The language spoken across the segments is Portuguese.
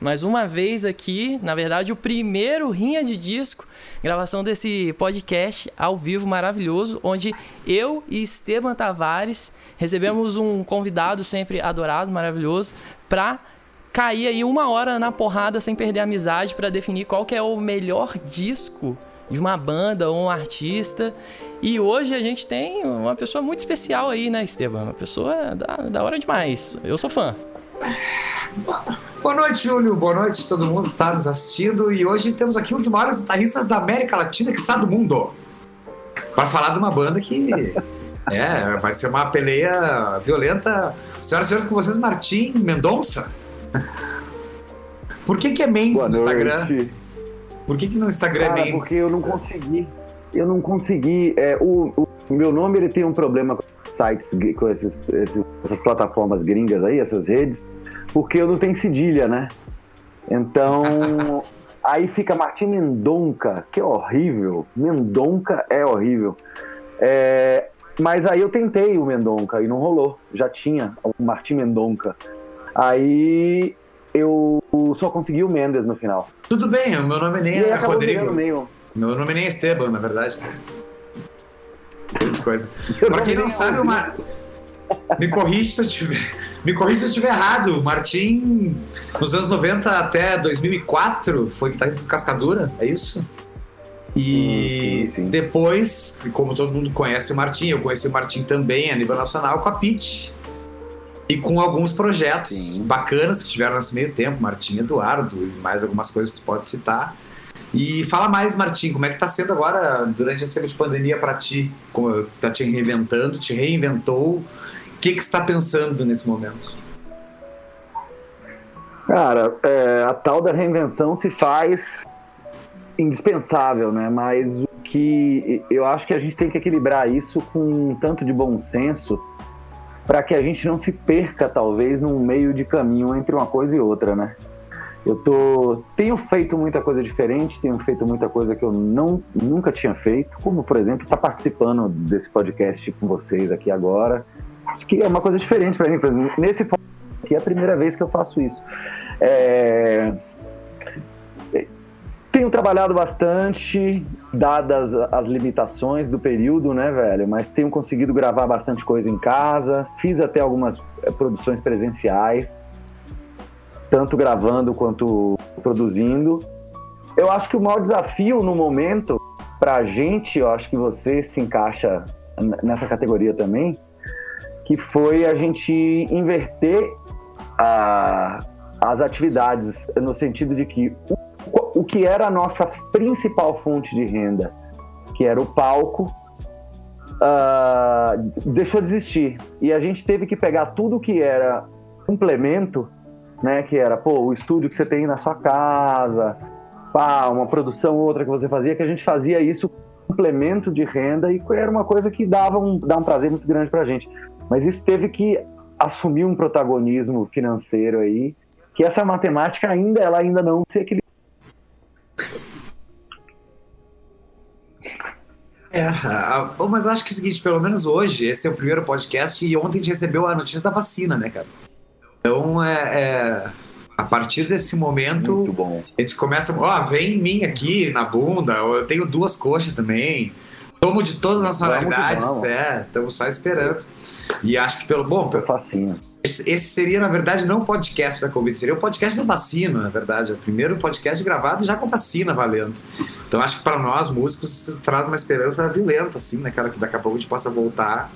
mais uma vez aqui, na verdade, o primeiro Rinha de Disco, gravação desse podcast ao vivo maravilhoso, onde eu e Esteban Tavares recebemos um convidado sempre adorado, maravilhoso, para cair aí uma hora na porrada sem perder a amizade para definir qual que é o melhor disco de uma banda ou um artista. E hoje a gente tem uma pessoa muito especial aí, né, Esteban? Uma pessoa da, da hora demais. Eu sou fã. Boa noite, Júlio. Boa noite a todo mundo que está nos assistindo. E hoje temos aqui um dos maiores guitarristas da América Latina que está do mundo. Para falar de uma banda que é, vai ser uma peleia violenta. Senhoras e senhores, com vocês, Martim Mendonça. Por que, que é Mendes no Instagram? Por que, que no Instagram é Cara, é Mendes? Porque eu não consegui. Eu não consegui. É, o, o, meu nome ele tem um problema com sites, com esses, esses, essas plataformas gringas aí, essas redes, porque eu não tenho cedilha, né? Então. aí fica Martim Mendonca, que é horrível. Mendonca é horrível. É, mas aí eu tentei o Mendonca e não rolou. Já tinha o Martim Mendonca. Aí eu só consegui o Mendes no final. Tudo bem, o meu nome nem é Rodrigo. Meio... Meu nome nem é Esteban, na verdade. Grande coisa. Pra quem não sabe, uma... me corrija se eu tiver. Me corrija se eu estiver errado. Martim, nos anos 90 até 2004, foi guitarrista do Cascadura, é isso? E sim, sim. depois, como todo mundo conhece o Martim, eu conheci o Martim também a nível nacional com a Pitch. E com alguns projetos sim. bacanas que tiveram nesse meio tempo, Martim Eduardo e mais algumas coisas que você pode citar. E fala mais, Martim, como é que tá sendo agora, durante esse tempo de pandemia para ti? Como tá te reinventando, te reinventou? O que que está pensando nesse momento? Cara, é, a tal da reinvenção se faz indispensável, né? Mas o que eu acho que a gente tem que equilibrar isso com um tanto de bom senso para que a gente não se perca, talvez, num meio de caminho entre uma coisa e outra, né? Eu tô, tenho feito muita coisa diferente, tenho feito muita coisa que eu não, nunca tinha feito, como, por exemplo, estar tá participando desse podcast com vocês aqui agora. Acho que é uma coisa diferente para mim. Nesse aqui é a primeira vez que eu faço isso. É, tenho trabalhado bastante, dadas as limitações do período, né, velho? Mas tenho conseguido gravar bastante coisa em casa. Fiz até algumas eh, produções presenciais, tanto gravando quanto produzindo. Eu acho que o maior desafio no momento, pra gente, eu acho que você se encaixa nessa categoria também, que foi a gente inverter a, as atividades no sentido de que o que era a nossa principal fonte de renda, que era o palco, uh, deixou de existir. E a gente teve que pegar tudo que era complemento, né, que era pô, o estúdio que você tem na sua casa, pá, uma produção outra que você fazia, que a gente fazia isso complemento de renda e era uma coisa que dava um, dava um prazer muito grande para a gente. Mas isso teve que assumir um protagonismo financeiro aí, que essa matemática ainda ela ainda não se equilibrou É, mas acho que é o seguinte, pelo menos hoje, esse é o primeiro podcast e ontem a gente recebeu a notícia da vacina, né, cara? Então, é, é a partir desse momento, a gente começa, ó, oh, vem em mim aqui na bunda, eu tenho duas coxas também, tomo de todas as nacionalidades, é, estamos só esperando. E acho que pelo bom, pelo facinho. Esse seria, na verdade, não o podcast da Covid, seria o podcast da vacina, na verdade. É o primeiro podcast gravado já com vacina valendo. Então acho que para nós, músicos, isso traz uma esperança violenta, assim, né, cara? Que daqui a pouco a gente possa voltar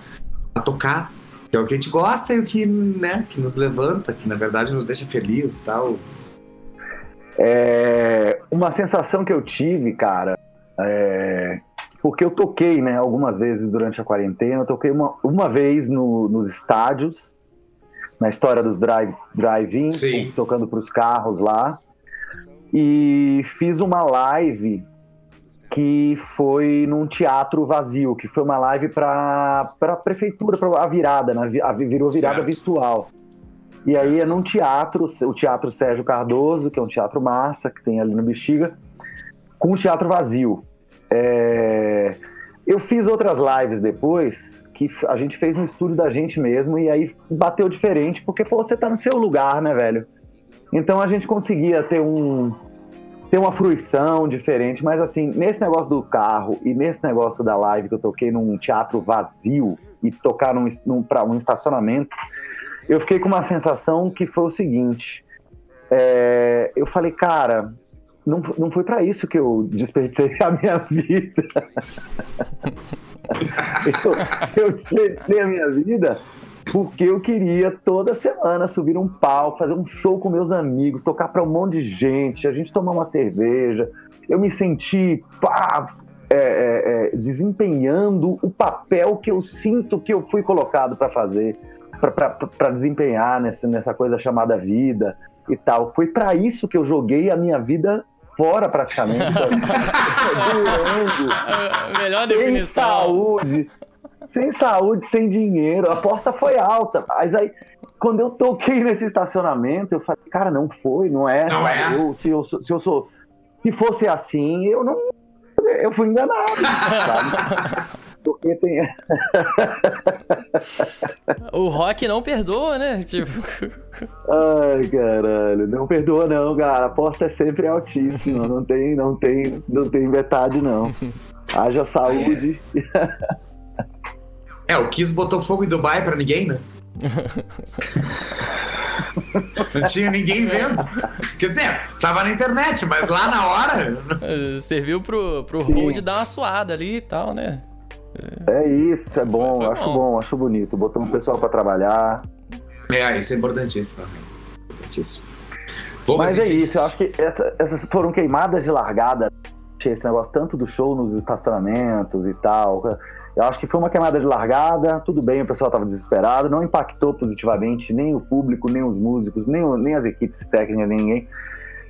a tocar. Que é o que a gente gosta e o que, né, que nos levanta, que na verdade nos deixa feliz e tal. É, uma sensação que eu tive, cara, é, porque eu toquei, né, algumas vezes durante a quarentena, eu toquei uma, uma vez no, nos estádios, na história dos drive-ins, drive tocando para os carros lá. E fiz uma live que foi num teatro vazio, que foi uma live para a prefeitura, para a virada, né? a, virou virada certo. virtual. E aí é num teatro, o Teatro Sérgio Cardoso, que é um teatro massa, que tem ali no Bexiga, com o teatro vazio. É... Eu fiz outras lives depois que a gente fez no estúdio da gente mesmo e aí bateu diferente, porque pô, você tá no seu lugar, né, velho? Então a gente conseguia ter um ter uma fruição diferente, mas assim, nesse negócio do carro e nesse negócio da live que eu toquei num teatro vazio e tocar num, num, um estacionamento, eu fiquei com uma sensação que foi o seguinte: é, eu falei, cara, não, não foi para isso que eu desperdicei a minha vida. eu, eu desperdicei a minha vida porque eu queria toda semana subir um palco, fazer um show com meus amigos, tocar para um monte de gente, a gente tomar uma cerveja. Eu me senti pá, é, é, é, desempenhando o papel que eu sinto que eu fui colocado para fazer, para desempenhar nessa, nessa coisa chamada vida e tal. Foi para isso que eu joguei a minha vida fora praticamente. Doendo, Melhor sem definição. saúde sem saúde, sem dinheiro. A aposta foi alta. Mas aí, quando eu toquei nesse estacionamento, eu falei, cara, não foi, não é. Não é. Eu, se, eu, se eu sou. Se fosse assim, eu não. Eu fui enganado, sabe? Porque tem. o rock não perdoa, né? Tipo. Ai, caralho. Não perdoa, não, cara. A aposta é sempre altíssima. Não tem, não tem, não tem metade, não. Haja saúde. É, o Kiss botou fogo em Dubai pra ninguém, né? Não tinha ninguém vendo. Quer dizer, tava na internet, mas lá na hora. Serviu pro, pro Hold dar uma suada ali e tal, né? É isso, é bom, foi, foi acho bom. bom. acho bonito. Botou um pessoal pra trabalhar. É, isso é importantíssimo. Importantíssimo. Bom, mas, mas é isso, eu acho que essa, essas foram queimadas de largada. Esse negócio tanto do show nos estacionamentos e tal. Eu acho que foi uma queimada de largada, tudo bem, o pessoal estava desesperado, não impactou positivamente nem o público, nem os músicos, nem, o, nem as equipes técnicas, nem ninguém.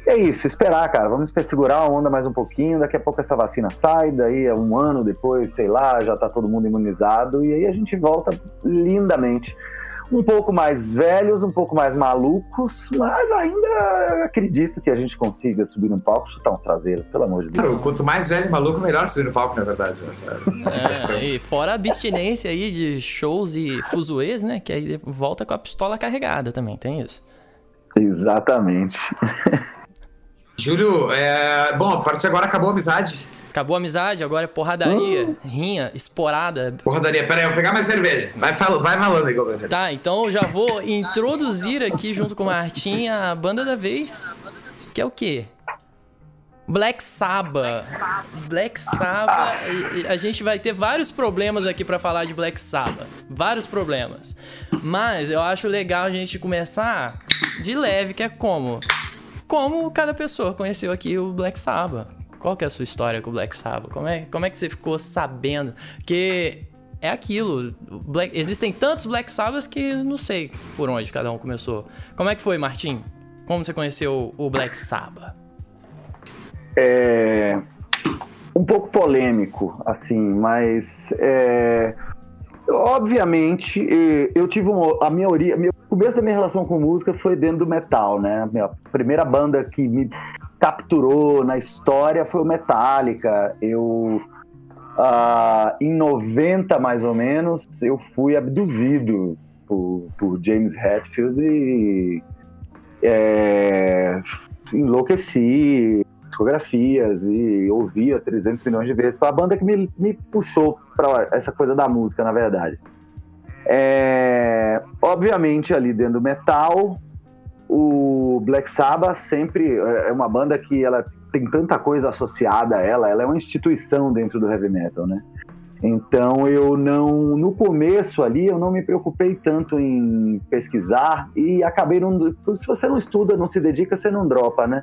E é isso, esperar, cara. Vamos segurar a onda mais um pouquinho. Daqui a pouco essa vacina sai, daí é um ano depois, sei lá, já tá todo mundo imunizado. E aí a gente volta lindamente um pouco mais velhos, um pouco mais malucos, mas ainda acredito que a gente consiga subir no palco e chutar uns traseiros, pelo amor de Deus. Claro, quanto mais velho e maluco, melhor subir no palco, na verdade. Essa é, e fora a abstinência aí de shows e fuzuês, né? Que aí volta com a pistola carregada também, tem isso. Exatamente. Júlio, é... bom, a partir de agora acabou a amizade. Acabou a amizade, agora é porradaria, uh. rinha, esporada. Porradaria, peraí, eu vou pegar mais cerveja. Vai, fal vai falando aí, Gomes. Tá, então eu já vou introduzir aqui junto com o Martinha a banda da vez, que é o quê? Black Sabbath. Black Sabbath. A gente vai ter vários problemas aqui para falar de Black Sabbath. Vários problemas. Mas eu acho legal a gente começar de leve, que é como? Como cada pessoa conheceu aqui o Black Sabbath. Qual que é a sua história com o Black Sabbath? Como é, como é que você ficou sabendo? Que é aquilo. Black, existem tantos Black Sabbaths que não sei por onde cada um começou. Como é que foi, Martim? Como você conheceu o Black Sabbath? É um pouco polêmico, assim, mas é, obviamente eu tive uma, a minha origem, o começo da minha relação com música foi dentro do metal, né? A primeira banda que me capturou na história foi o Metallica. Eu, uh, em 90 mais ou menos, eu fui abduzido por, por James Hetfield e é, enlouqueci discografias e ouvia 300 milhões de vezes. Foi a banda que me, me puxou para essa coisa da música, na verdade. É, obviamente, ali dentro do metal, o Black Sabbath sempre é, é uma banda que ela tem tanta coisa associada a ela, ela é uma instituição dentro do heavy metal, né? Então eu não, no começo ali, eu não me preocupei tanto em pesquisar e acabei não, se você não estuda, não se dedica, você não dropa, né?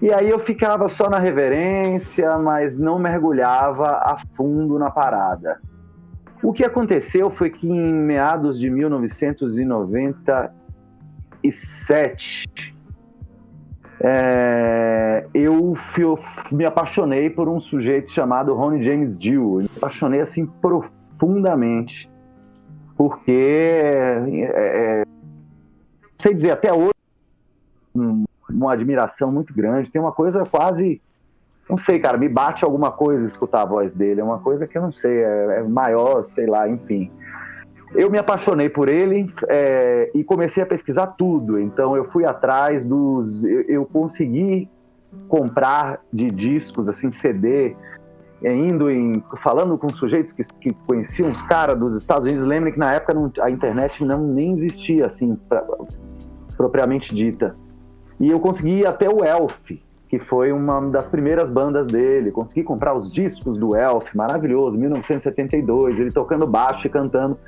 E aí eu ficava só na reverência, mas não mergulhava a fundo na parada. O que aconteceu foi que em meados de 1990 2007, é, eu, me apaixonei por um sujeito chamado Ronnie James Dio. Me apaixonei assim profundamente, porque é, é, sei dizer até hoje um, uma admiração muito grande. Tem uma coisa quase, não sei, cara, me bate alguma coisa escutar a voz dele. É uma coisa que eu não sei, é, é maior, sei lá, enfim. Eu me apaixonei por ele é, e comecei a pesquisar tudo. Então eu fui atrás dos. Eu, eu consegui comprar de discos, assim, CD, é, indo em. falando com sujeitos que, que conheciam os caras dos Estados Unidos. Lembrem que na época não, a internet não nem existia, assim, pra, propriamente dita. E eu consegui ir até o Elf, que foi uma das primeiras bandas dele. Consegui comprar os discos do Elf, maravilhoso, 1972, ele tocando baixo e cantando.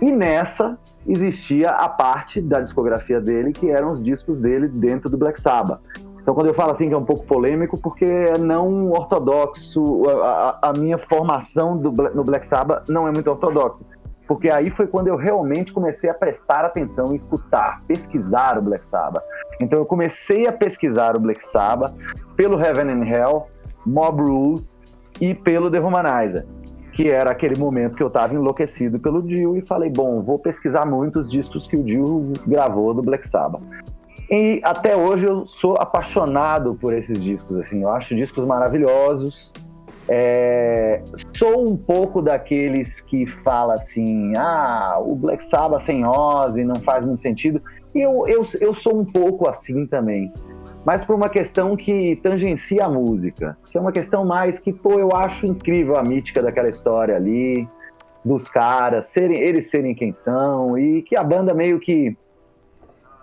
E nessa existia a parte da discografia dele, que eram os discos dele dentro do Black Sabbath. Então, quando eu falo assim que é um pouco polêmico, porque é não ortodoxo, a, a minha formação do, no Black Sabbath não é muito ortodoxa. Porque aí foi quando eu realmente comecei a prestar atenção e escutar, pesquisar o Black Sabbath. Então eu comecei a pesquisar o Black Sabbath pelo Heaven and Hell, Mob Rules e pelo The Humanizer, que era aquele momento que eu estava enlouquecido pelo Dio e falei, bom, vou pesquisar muitos discos que o Dio gravou do Black Sabbath. E até hoje eu sou apaixonado por esses discos, assim, eu acho discos maravilhosos. É, sou um pouco daqueles que fala assim, ah, o Black Sabbath sem Ozzy não faz muito sentido. E eu, eu, eu sou um pouco assim também. Mas por uma questão que tangencia a música. Que é uma questão mais que, pô, eu acho incrível a mítica daquela história ali, dos caras, serem, eles serem quem são, e que a banda meio que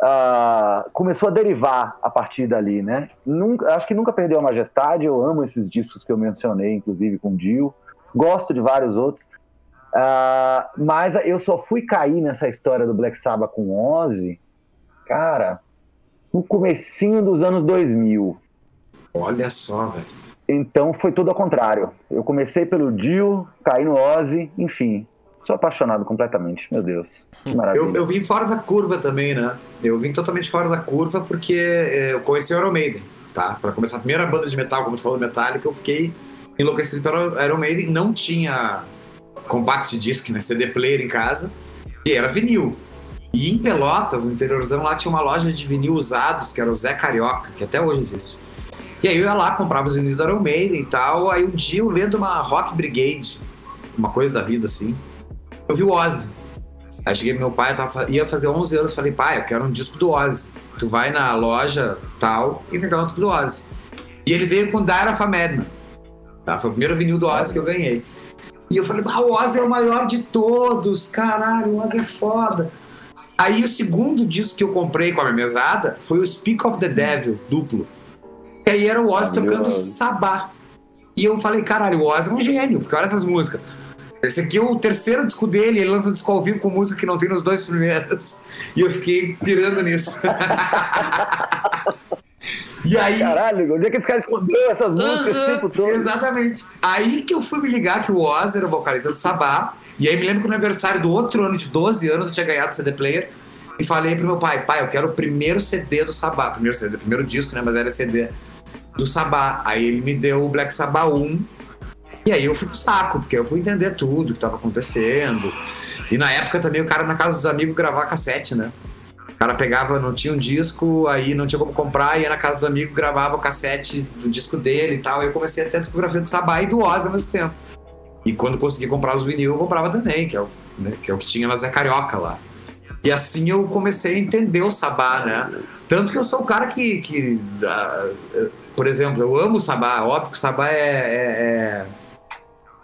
uh, começou a derivar a partir dali, né? Nunca, acho que nunca perdeu a majestade. Eu amo esses discos que eu mencionei, inclusive com Dio. Gosto de vários outros. Uh, mas eu só fui cair nessa história do Black Sabbath com Ozzy, cara, no comecinho dos anos 2000. Olha só, velho. Então foi tudo ao contrário. Eu comecei pelo Dio, caí no Ozzy, enfim. Sou apaixonado completamente, meu Deus. Que maravilha. Eu, eu vim fora da curva também, né? Eu vim totalmente fora da curva porque é, eu conheci o Iron Maiden, tá? Pra começar a primeira banda de metal, como tu falou, Metallica, eu fiquei enlouquecido pelo Iron Maiden. Não tinha compact disc, né? CD player em casa. E era vinil. E em Pelotas, no interiorzão, lá tinha uma loja de vinil usados, que era o Zé Carioca, que até hoje existe. E aí eu ia lá, comprava os vinis da Iron Maiden e tal. Aí um dia eu lendo uma Rock Brigade, uma coisa da vida assim eu vi o Ozzy. Aí cheguei meu pai, tava, ia fazer 11 anos, falei, pai, eu quero um disco do Ozzy. Tu vai na loja tal e me dá um disco do Ozzy. E ele veio com Dire of a Madman. Tá? Foi o primeiro vinil do Ozzy que eu ganhei. E eu falei, ah, o Ozzy é o maior de todos, caralho, o Ozzy é foda. Aí o segundo disco que eu comprei com a minha mesada foi o Speak of the Devil, duplo. E aí era o Ozzy tocando Sabá. E eu falei, caralho, o Ozzy é um gênio, porque olha essas músicas. Esse aqui é o terceiro disco dele, ele lança um disco ao vivo com música que não tem nos dois primeiros. E eu fiquei pirando nisso. e aí. Caralho, onde é que esse cara escondeu essas músicas uh -huh, tempo todo? Exatamente. Aí que eu fui me ligar que o Oz era o vocalista do Sabá. E aí me lembro que no aniversário do outro ano de 12 anos eu tinha ganhado o CD player. E falei pro meu pai, pai, eu quero o primeiro CD do Sabá. Primeiro CD, primeiro disco, né? Mas era CD do Sabá. Aí ele me deu o Black Sabbath 1 e aí eu fui pro saco, porque eu fui entender tudo que estava acontecendo. E na época também o cara na casa dos amigos gravar cassete, né? O cara pegava, não tinha um disco, aí não tinha como comprar, ia na casa dos amigos, gravava o cassete do disco dele e tal. Aí eu comecei até a discografia do Sabá e do Oz ao mesmo tempo. E quando consegui comprar os vinil, eu comprava também, que é o, né, que, é o que tinha na Zé Carioca lá. E assim eu comecei a entender o Sabá, né? Tanto que eu sou o cara que, que uh, por exemplo, eu amo o Sabá. Óbvio que o Sabá é, é, é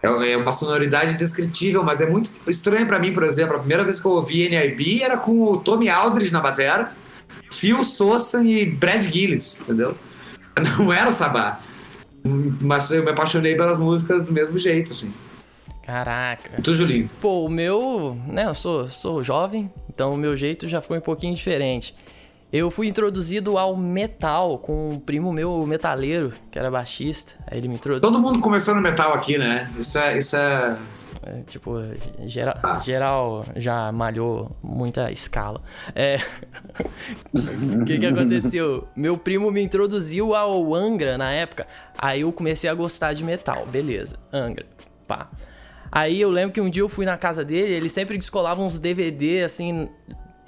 é, uma sonoridade indescritível, mas é muito estranho para mim, por exemplo. A primeira vez que eu ouvi NIB era com o Tommy Aldridge na bateria, Phil Sosa e Brad Gillis, entendeu? Não era o Sabá. Mas eu me apaixonei pelas músicas do mesmo jeito, assim. Caraca. E tu, Julinho? Pô, o meu, né, eu sou, sou jovem, então o meu jeito já foi um pouquinho diferente. Eu fui introduzido ao metal com um primo meu metaleiro, que era baixista. Aí ele me introduziu. Todo mundo começou no metal aqui, né? Isso é. Isso é... é tipo, geral, ah. geral já malhou muita escala. É. O que, que aconteceu? Meu primo me introduziu ao Angra na época. Aí eu comecei a gostar de metal. Beleza, Angra. Pá. Aí eu lembro que um dia eu fui na casa dele, ele sempre descolava uns DVD assim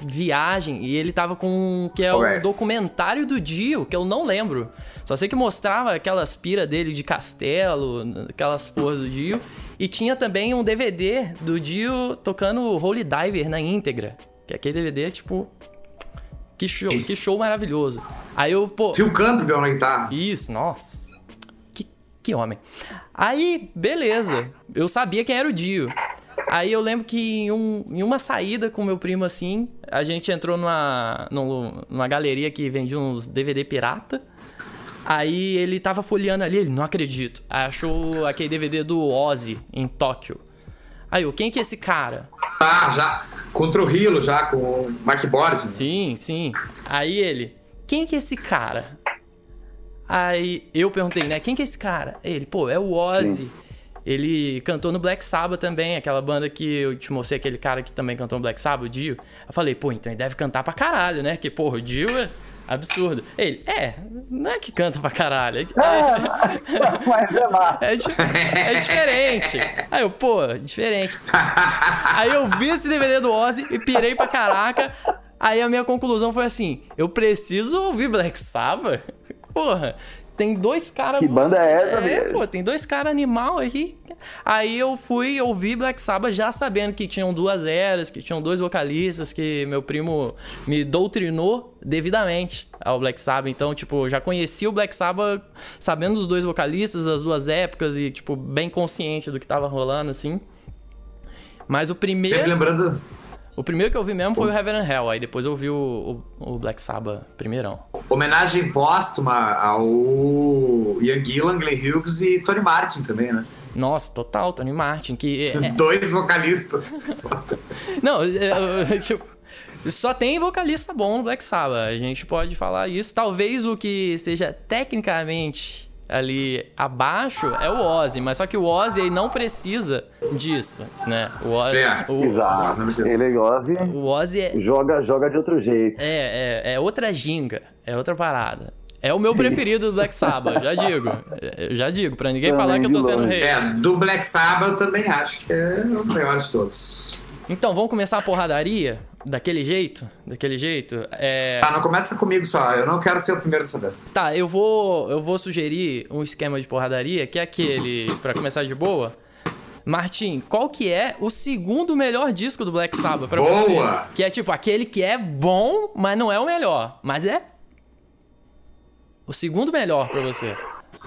viagem e ele tava com que é o um documentário do Dio, que eu não lembro. Só sei que mostrava aquelas pira dele de castelo, aquelas porras do Dio. E tinha também um DVD do Dio tocando Holy Diver na íntegra. Que aquele DVD, tipo. Que show, que show maravilhoso. Aí eu, pô. Phil Campbell na guitarra. Isso, nossa. Que, homem. Aí, beleza. Eu sabia quem era o Dio. Aí eu lembro que em, um, em uma saída com meu primo assim, a gente entrou numa, numa galeria que vendia uns DVD pirata. Aí ele tava folheando ali, ele, não acredito. Achou aquele DVD do Ozzy em Tóquio. Aí eu, quem que é esse cara? Ah, já. Contra o Hilo, já, com o Mark Board. Sim, sim. Aí ele, quem que é esse cara? Aí eu perguntei, né, quem que é esse cara? Ele, pô, é o Ozzy. Sim. Ele cantou no Black Sabbath também, aquela banda que eu te mostrei, aquele cara que também cantou no Black Sabbath, o Dio. Eu falei, pô, então ele deve cantar pra caralho, né? Que, porra, o Dio é absurdo. Ele, é, não é que canta pra caralho. É, é, mas é, é, é diferente. Aí eu, pô, diferente. Aí eu vi esse DVD do Ozzy e pirei pra caraca. Aí a minha conclusão foi assim: eu preciso ouvir Black Sabbath? Porra, tem dois caras. Que banda é essa, É, mesmo? pô, tem dois caras animal aí. Aí eu fui ouvir Black Sabbath já sabendo que tinham duas eras, que tinham dois vocalistas, que meu primo me doutrinou devidamente ao Black Sabbath. Então, tipo, já conhecia o Black Sabbath sabendo dos dois vocalistas, das duas épocas e, tipo, bem consciente do que tava rolando, assim. Mas o primeiro. Sempre lembrando o primeiro que eu vi mesmo foi o Heaven and Hell, aí depois eu vi o, o, o Black Sabbath primeirão. Homenagem póstuma ao Ian Gillan, Glenn Hughes e Tony Martin também, né? Nossa, total, Tony Martin, que... É... é- Dois vocalistas. Não, é, tipo... Só tem vocalista bom no Black Sabbath, a gente pode falar isso. Talvez o que seja tecnicamente ali abaixo é o Ozzy, mas só que o Ozzy aí não precisa disso, né? O Ozzy, é, o, exato. Ele Ozzy, o Ozzy é, joga, joga de outro jeito. É, é, é outra ginga, é outra parada. É o meu preferido do Black Sabbath, já digo. Já digo, pra ninguém também falar que eu tô sendo rei. É, do Black Sabbath eu também acho que é o melhor de todos. Então, vamos começar a porradaria? Daquele jeito? Daquele jeito? É... Ah, não começa comigo só. Eu não quero ser o primeiro dessa vez. Tá, eu vou, eu vou sugerir um esquema de porradaria, que é aquele, para começar de boa. Martim, qual que é o segundo melhor disco do Black Sabbath pra boa. você? Que é tipo aquele que é bom, mas não é o melhor. Mas é o segundo melhor pra você.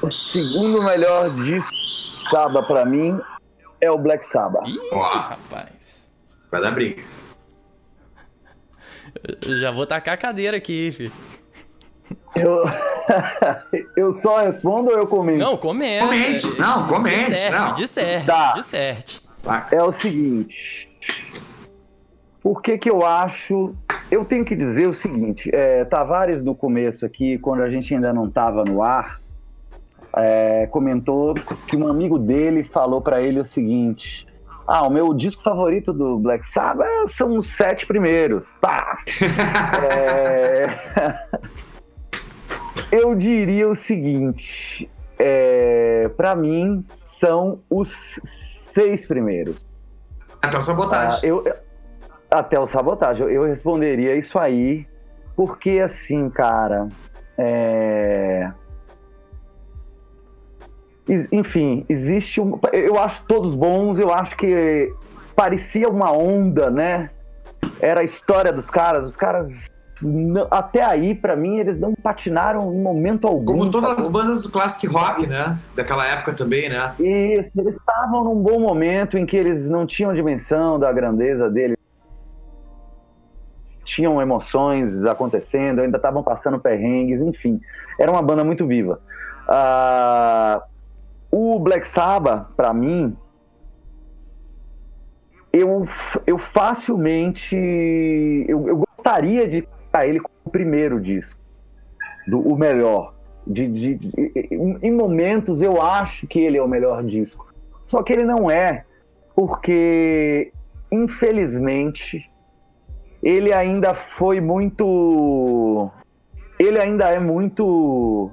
O segundo melhor disco Sabbath pra mim é o Black Sabbath. Ih, rapaz. Vai dar briga. Já vou tacar a cadeira aqui, filho. Eu, eu só respondo ou eu comento? Não, comente. Comente, não, comente. Disserte, não. disserte, tá. disserte. É o seguinte. Por que que eu acho... Eu tenho que dizer o seguinte. É, Tavares, no começo aqui, quando a gente ainda não estava no ar, é, comentou que um amigo dele falou para ele o seguinte ah, o meu disco favorito do Black Sabbath são os sete primeiros. Tá. é... Eu diria o seguinte: é... para mim, são os seis primeiros. Até o sabotagem. Ah, eu... Até o sabotagem. Eu responderia isso aí, porque assim, cara. É enfim, existe um. Eu acho todos bons, eu acho que parecia uma onda, né? Era a história dos caras, os caras. Até aí, para mim, eles não patinaram em momento algum. Como todas as bandas do classic rock, né? Daquela época também, né? Isso, eles estavam num bom momento em que eles não tinham dimensão da grandeza dele. Tinham emoções acontecendo, ainda estavam passando perrengues, enfim. Era uma banda muito viva. Uh, o Black Sabbath, para mim, eu, eu facilmente. Eu, eu gostaria de colocar ele como o primeiro disco, do, o melhor. De, de, de, em momentos eu acho que ele é o melhor disco. Só que ele não é, porque, infelizmente, ele ainda foi muito. Ele ainda é muito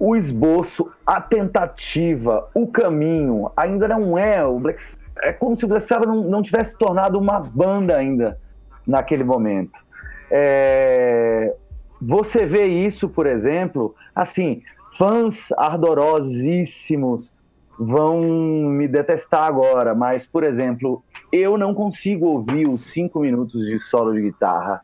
o esboço, a tentativa, o caminho ainda não é o Black é como se o Black Sabbath não, não tivesse tornado uma banda ainda naquele momento. É, você vê isso, por exemplo, assim, fãs ardorosíssimos vão me detestar agora, mas, por exemplo, eu não consigo ouvir os cinco minutos de solo de guitarra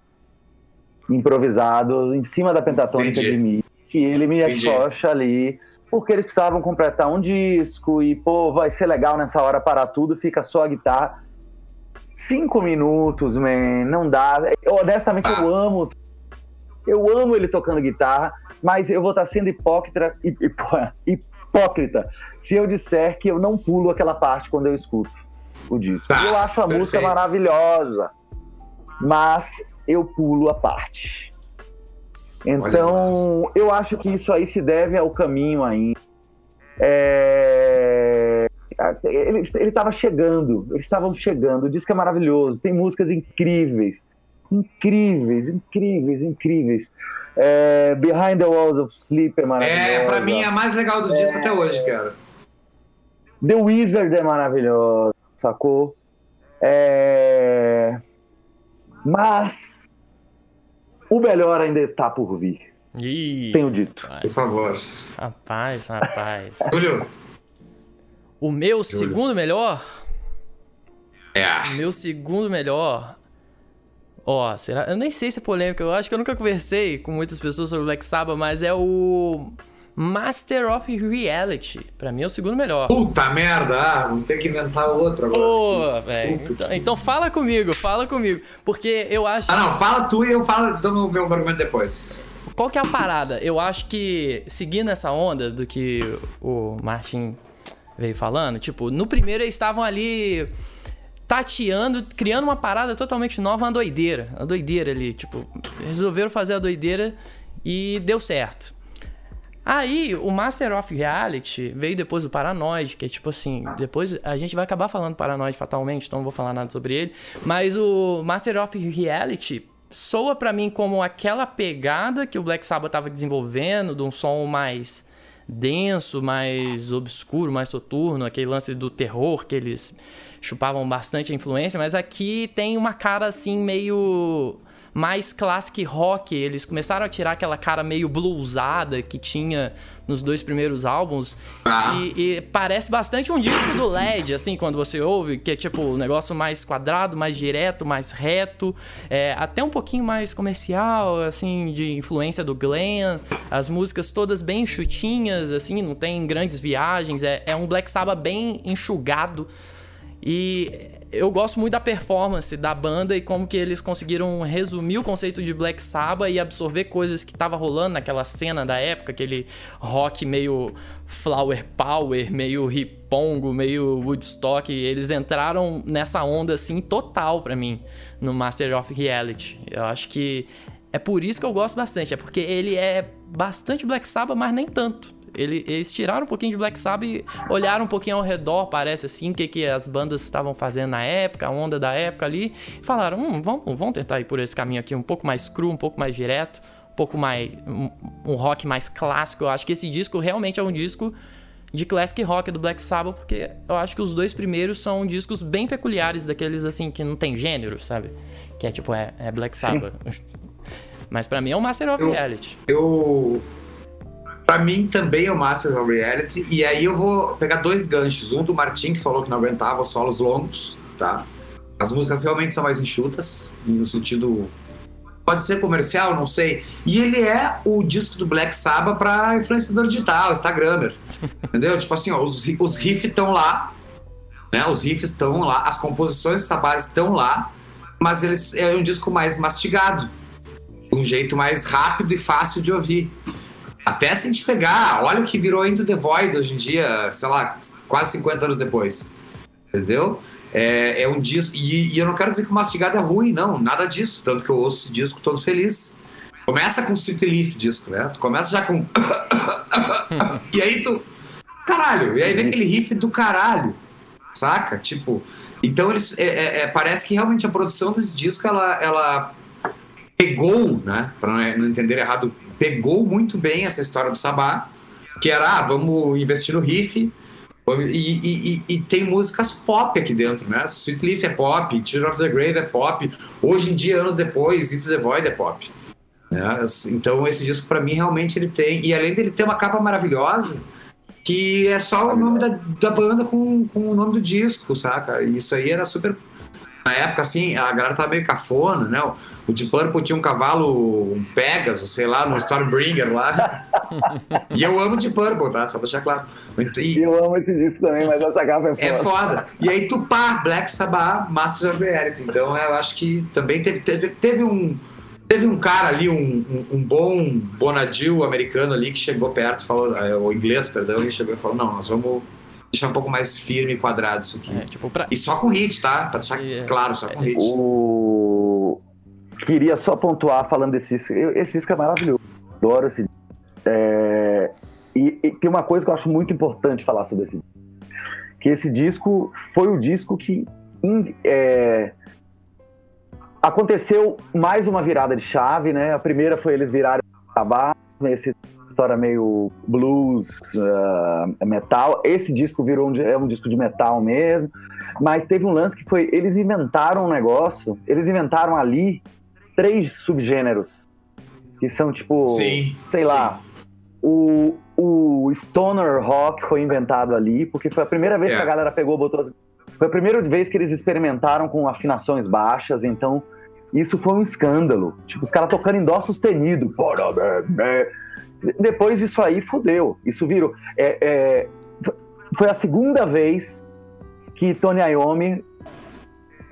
improvisado em cima da pentatônica Entendi. de mim, que ele me afrouxa ali, porque eles precisavam completar um disco e, pô, vai ser legal nessa hora parar tudo, fica só a guitarra. Cinco minutos, man, não dá. Eu, honestamente, ah. eu amo. Eu amo ele tocando guitarra, mas eu vou estar sendo hipócrita, hipócrita se eu disser que eu não pulo aquela parte quando eu escuto o disco. Ah, eu acho a perfeito. música maravilhosa, mas eu pulo a parte. Então, eu acho que isso aí se deve ao caminho ainda. É... Ele estava chegando, eles estavam chegando. O disco é maravilhoso, tem músicas incríveis, incríveis, incríveis, incríveis. É... Behind the Walls of Sleep é maravilhoso. É, pra mim é a mais legal do disco é... até hoje, cara. The Wizard é maravilhoso, sacou? É... Mas o melhor ainda está por vir. Ih, Tenho dito. Rapaz. Por favor. Rapaz, rapaz. Júlio. O meu Júlio. segundo melhor? É. O meu segundo melhor. Ó, oh, será? Eu nem sei se é polêmico. Eu acho que eu nunca conversei com muitas pessoas sobre Black Sabbath, mas é o Master of Reality. Pra mim é o segundo melhor. Puta merda, ah, vou ter que inventar outro agora. Pô, velho. Então, então, fala comigo, fala comigo. Porque eu acho. Ah, não, fala tu e eu falo do meu argumento depois. Qual que é a parada? Eu acho que, seguindo essa onda do que o Martin veio falando, tipo, no primeiro eles estavam ali tateando, criando uma parada totalmente nova, uma doideira. Uma doideira ali, tipo, resolveram fazer a doideira e deu certo. Aí, o Master of Reality veio depois do Paranoid, que é tipo assim, depois a gente vai acabar falando Paranoid fatalmente, então não vou falar nada sobre ele. Mas o Master of Reality soa para mim como aquela pegada que o Black Sabbath tava desenvolvendo, de um som mais denso, mais obscuro, mais soturno, aquele lance do terror que eles chupavam bastante a influência, mas aqui tem uma cara assim meio mais classic rock. Eles começaram a tirar aquela cara meio bluesada que tinha nos dois primeiros álbuns. Ah. E, e, parece bastante um disco do LED, assim, quando você ouve, que é tipo um negócio mais quadrado, mais direto, mais reto, é, até um pouquinho mais comercial, assim, de influência do Glenn. As músicas todas bem chutinhas, assim, não tem grandes viagens. É, é um Black Sabbath bem enxugado. E eu gosto muito da performance da banda e como que eles conseguiram resumir o conceito de Black Sabbath e absorver coisas que tava rolando naquela cena da época, aquele rock meio flower power, meio ripongo, meio Woodstock, eles entraram nessa onda assim total para mim no Master of Reality. Eu acho que é por isso que eu gosto bastante, é porque ele é bastante Black Sabbath, mas nem tanto. Ele, eles tiraram um pouquinho de Black Sabbath e olharam um pouquinho ao redor, parece assim, o que, que as bandas estavam fazendo na época, a onda da época ali, e falaram: hum, vamos, vamos tentar ir por esse caminho aqui, um pouco mais cru, um pouco mais direto, um pouco mais. um, um rock mais clássico. Eu acho que esse disco realmente é um disco de classic rock do Black Sabbath, porque eu acho que os dois primeiros são discos bem peculiares, daqueles assim que não tem gênero, sabe? Que é tipo, é, é Black Sabbath. Mas para mim é o Master of eu, Reality. Eu Pra mim também é o Masters of Reality. E aí eu vou pegar dois ganchos. Um do Martin, que falou que não aguentava os solos longos, tá? As músicas realmente são mais enxutas, no sentido. Pode ser comercial, não sei. E ele é o disco do Black Sabbath pra influenciador digital, Instagrammer. entendeu? Tipo assim, ó, os, os riffs estão lá, né? Os riffs estão lá, as composições Sabbath estão lá, mas eles é um disco mais mastigado. Um jeito mais rápido e fácil de ouvir. Até se a gente pegar, olha o que virou Into the Void hoje em dia, sei lá, quase 50 anos depois. Entendeu? É, é um disco. E, e, eu não quero dizer que o mastigado é ruim, não, nada disso. Tanto que eu ouço esse disco todo feliz. Começa com Sweet Leaf disco, né? Tu começa já com. e aí tu. Caralho! E aí vem aquele riff do caralho. Saca? Tipo. Então eles. É, é, é parece que realmente a produção desse disco ela, ela pegou, né? Pra não entender errado, pegou muito bem essa história do Sabá, que era, ah, vamos investir no riff, E, e, e, tem músicas pop aqui dentro, né? Sweet Leaf é pop, Children of the Grave é pop. Hoje em dia, anos depois, Into the Void é pop. Né? Então esse disco para mim realmente ele tem e além dele ter uma capa maravilhosa que é só o nome da, da banda com, com o nome do disco, saca? Isso aí era super na época assim a galera tava meio cafona, né? O Deep Purple tinha um cavalo, um Pegasus, sei lá, no Stormbringer lá. e eu amo Deep Purple, tá? Só pra deixar claro. E... Eu amo esse disco também, mas essa capa é foda. É foda. E aí tu pá, Black Sabbath, Masters of Reality. Então eu acho que também teve, teve, teve um Teve um cara ali, um, um, um bom Bonadil americano ali que chegou perto, falou, é, o inglês, perdão, e chegou e falou: Não, nós vamos deixar um pouco mais firme e quadrado isso aqui. É, tipo, pra... E só com hit, tá? Pra deixar é, claro, só com hit. O... Queria só pontuar falando desse disco. Esse disco é maravilhoso. Adoro esse é... e, e, tem uma coisa que eu acho muito importante falar sobre esse disco. Que esse disco foi o disco que. É aconteceu mais uma virada de chave, né? A primeira foi eles virarem tabaco, essa história meio blues, uh, metal. Esse disco virou um, é um disco de metal mesmo. Mas teve um lance que foi, eles inventaram um negócio, eles inventaram ali três subgêneros, que são tipo, sim, sei sim. lá, o, o stoner rock foi inventado ali, porque foi a primeira vez é. que a galera pegou, botou as foi a primeira vez que eles experimentaram com afinações baixas, então isso foi um escândalo. Tipo, os caras tocando em dó sustenido. Depois disso aí, fodeu. Isso virou. É, é, foi a segunda vez que Tony Iommi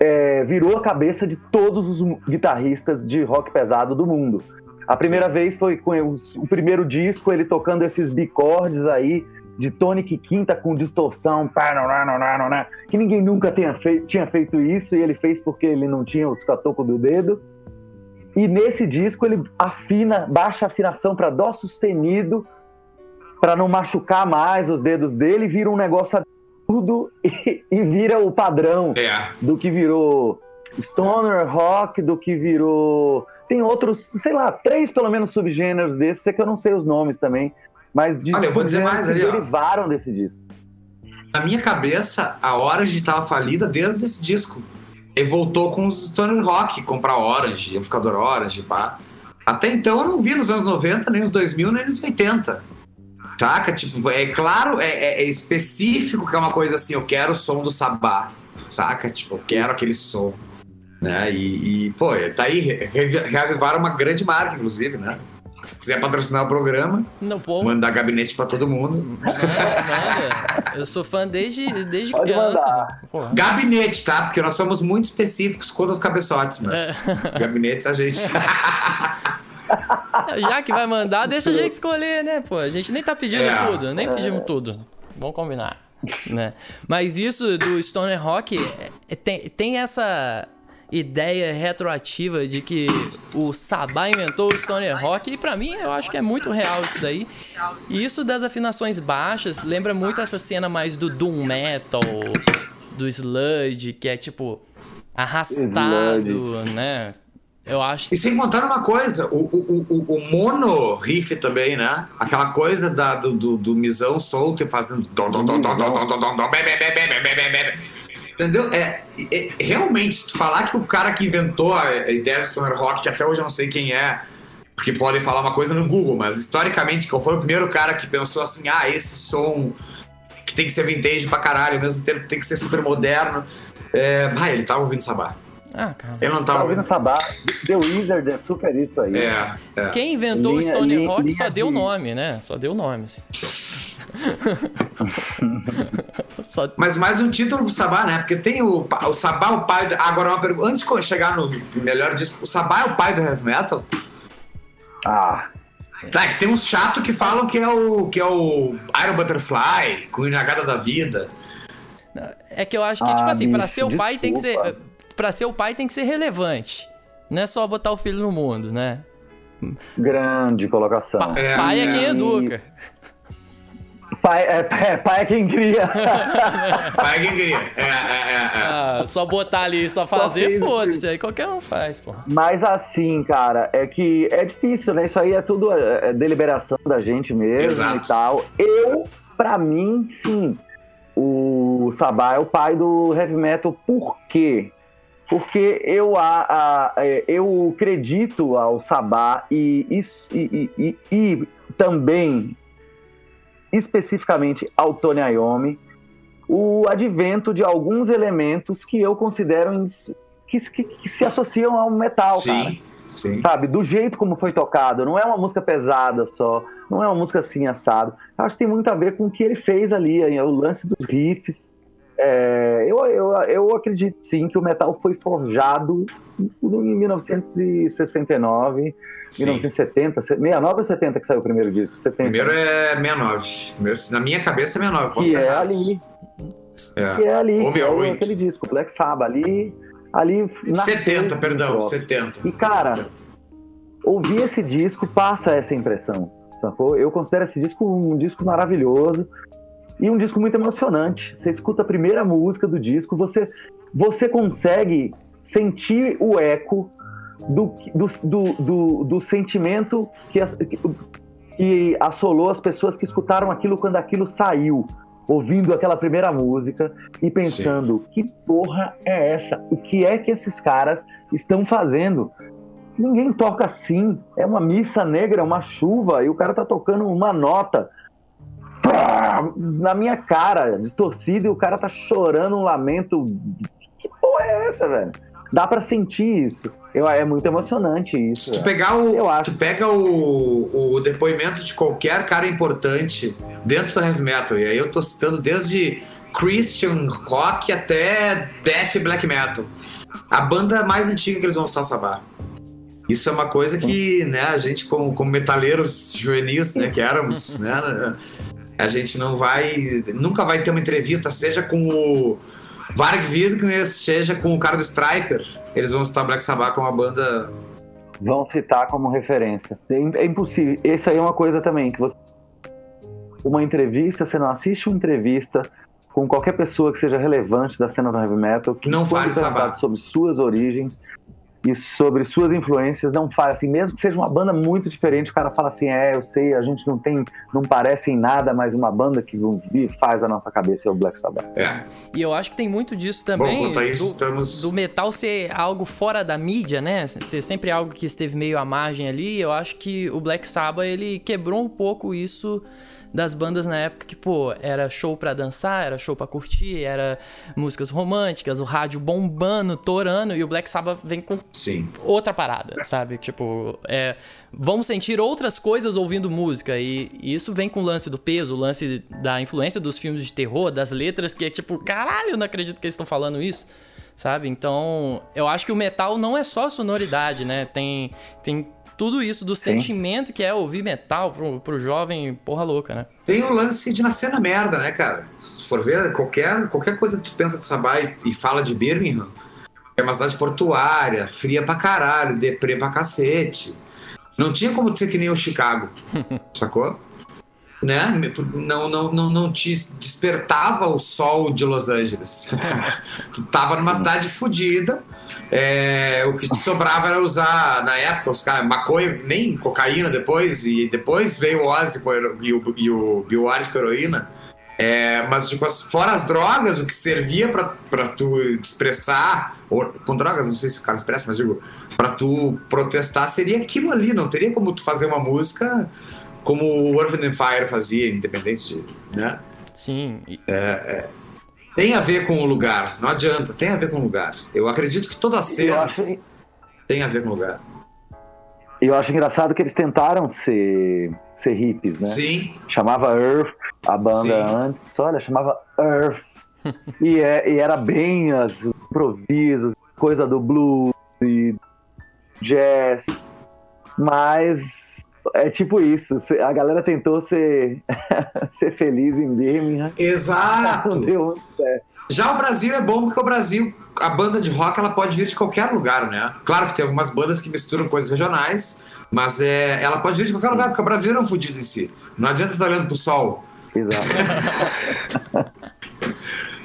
é, virou a cabeça de todos os guitarristas de rock pesado do mundo. A primeira Sim. vez foi com os, o primeiro disco, ele tocando esses bicordes aí, de tônica quinta com distorção, que ninguém nunca tenha feito, tinha feito isso e ele fez porque ele não tinha os catocos do dedo. E nesse disco ele afina, baixa a afinação para dó sustenido, para não machucar mais os dedos dele, vira um negócio absurdo e, e vira o padrão é. do que virou stoner rock, do que virou tem outros, sei lá, três pelo menos subgêneros desses, é que eu não sei os nomes também, mas Olha, eu vou dizer mais ali, derivaram ó. desse disco. Na minha cabeça, a Orange estava falida desde esse disco. E voltou com os Stone Rock, comprar Orange, amplificador Orange, pá. Até então eu não vi nos anos 90, nem nos 2000, nem nos 80. Saca? Tipo, é claro, é, é, é específico que é uma coisa assim, eu quero o som do Sabá. Saca? Tipo, eu quero aquele som. Né? E, e pô, tá aí, reavivaram uma grande marca, inclusive, né? Se quiser patrocinar o programa, não, pô. mandar gabinete pra todo mundo. Manda, Eu sou fã desde, desde Pode criança. Gabinete, tá? Porque nós somos muito específicos quanto aos cabeçotes, mas é. gabinetes a gente. Já que vai mandar, deixa a gente escolher, né? Pô, a gente nem tá pedindo é. tudo, nem pedimos tudo. Vamos combinar. Né? Mas isso do Stoner Rock é, é, tem, tem essa ideia retroativa de que o Sabá inventou o Stoner Rock e para mim eu acho que é muito real isso daí. E isso das afinações baixas lembra muito essa cena mais do doom metal, do sludge, que é tipo arrastado, sludge. né? Eu acho. E sem contar uma coisa, o, o, o, o mono riff também, né? Aquela coisa da, do, do, do misão solto e fazendo. Entendeu? É, é, realmente, falar que o cara que inventou a ideia do stoner rock, que até hoje eu não sei quem é, porque podem falar uma coisa no Google, mas historicamente, qual foi o primeiro cara que pensou assim, ah, esse som que tem que ser vintage pra caralho, ao mesmo tempo tem que ser super moderno. É, ah, ele tava ouvindo Sabá. Ah, cara. Eu não tava. Tá ouvindo Sabá. The Wizard é super isso aí. É, é. Quem inventou linha, o Stone linha, Rock linha só deu o nome, né? Só deu o nome. Assim. Só... Mas mais um título pro Sabá, né? Porque tem o, o Sabá, o pai. Do... Agora, uma pergunta. Antes de chegar no melhor disco, o Sabá é o pai do heavy metal? Ah. Tá, é que tem uns chatos que falam que é o que é o Iron Butterfly, com o Inagada da Vida. É que eu acho que, tipo ah, tipo assim, para ser o pai tem que ser. Para ser o pai tem que ser relevante. Não é só botar o filho no mundo, né? Grande colocação. Pa é, pai é quem educa. Pai é, é, pai é quem cria. pai é quem cria. É, é, é, é. ah, só botar ali, só fazer, foda-se. Aí qualquer um faz, pô. Mas assim, cara, é que é difícil, né? Isso aí é tudo é, é deliberação da gente mesmo Exato. e tal. Eu, pra mim, sim. Sabá é o pai do heavy metal, por quê? Porque eu, a, a, é, eu acredito ao Sabá e, e, e, e, também, especificamente ao Tony Iommi, o advento de alguns elementos que eu considero que, que, que se associam ao metal, Sim. cara. Sim. Sabe? Do jeito como foi tocado. Não é uma música pesada só. Não é uma música assim, assado. Acho que tem muito a ver com o que ele fez ali, o lance dos riffs. É, eu, eu, eu acredito sim que o metal foi forjado em 1969, sim. 1970, 69 ou 70 que saiu o primeiro disco? 70. Primeiro é 69. Na minha cabeça é 69. Que é ali. É. Que é ali, que é aquele disco, Black Sabbath, ali ali 70, perdão, 70. E cara, ouvir esse disco passa essa impressão, sacou? Eu considero esse disco um disco maravilhoso e um disco muito emocionante. Você escuta a primeira música do disco, você você consegue sentir o eco do, do, do, do, do sentimento que, que, assolou as pessoas que escutaram aquilo quando aquilo saiu ouvindo aquela primeira música e pensando: Sim. que porra é essa? O que é que esses caras estão fazendo? Ninguém toca assim. É uma missa negra, uma chuva, e o cara tá tocando uma nota na minha cara, distorcida, e o cara tá chorando um lamento. Que porra é essa, velho? dá para sentir isso. Eu, é muito emocionante isso. Se tu pegar o, eu acho. Tu pega o, o depoimento de qualquer cara importante dentro do heavy metal, e aí eu tô citando desde Christian rock até death black metal. A banda mais antiga que eles vão estar Sabá. Isso é uma coisa que, né, a gente como, como metaleiros juvenis, né, que éramos, né, a gente não vai, nunca vai ter uma entrevista, seja com o Varg Vikernes seja com o cara do Striper, eles vão citar Black Sabbath como uma banda. Vão citar como referência. É, é impossível. Isso aí é uma coisa também que você. Uma entrevista, você não assiste uma entrevista com qualquer pessoa que seja relevante da cena do heavy metal, que não fale sobre suas origens, e sobre suas influências não fala assim, mesmo que seja uma banda muito diferente, o cara fala assim, é, eu sei, a gente não tem, não parece em nada, mas uma banda que faz a nossa cabeça é o Black Sabbath. É. E eu acho que tem muito disso também, Bom, isso, do, estamos... do metal ser algo fora da mídia, né, ser sempre algo que esteve meio à margem ali, eu acho que o Black Sabbath, ele quebrou um pouco isso das bandas na época que, pô, era show pra dançar, era show pra curtir, era músicas românticas, o rádio bombando, torando, e o Black Sabbath vem com Sim. outra parada, sabe? Tipo, é, vamos sentir outras coisas ouvindo música, e, e isso vem com o lance do peso, o lance da influência dos filmes de terror, das letras, que é tipo, caralho, eu não acredito que eles estão falando isso sabe? Então, eu acho que o metal não é só sonoridade, né? Tem, tem tudo isso do Sim. sentimento que é ouvir metal pro, pro jovem porra louca, né? Tem o lance de nascer na merda, né, cara? Se tu for ver, qualquer, qualquer coisa que tu pensa de Sabá e, e fala de Birmingham, é uma cidade portuária, fria pra caralho, deprê pra cacete. Não tinha como ser que nem o Chicago, sacou? Né? Não, não, não, não te despertava o sol de Los Angeles. tu tava numa cidade fodida, é, o que sobrava era usar, na época, os caras, maconha, nem cocaína depois, e depois veio o Ozzy e o, e o Bill com heroína. É, mas, tipo, fora as drogas, o que servia pra, pra tu expressar, ou, com drogas, não sei se o cara expressa, mas digo, pra tu protestar seria aquilo ali, não teria como tu fazer uma música como o Earth and Fire fazia, independente de, né? Sim. É, é, tem a ver com o lugar, não adianta, tem a ver com o lugar. Eu acredito que toda a cena acho... tem a ver com o lugar. E eu acho engraçado que eles tentaram ser, ser hippies, né? Sim. Chamava Earth, a banda Sim. antes, olha, chamava Earth. e, é, e era bem as improvisos, coisa do blues e jazz. Mas é tipo isso. A galera tentou ser, ser feliz em Birmingham. Exato. Muito certo. Já o Brasil é bom porque o Brasil, a banda de rock, ela pode vir de qualquer lugar, né? Claro que tem algumas bandas que misturam coisas regionais, mas é, ela pode vir de qualquer lugar, porque o Brasil é um fudido em si. Não adianta estar olhando pro sol. Exato.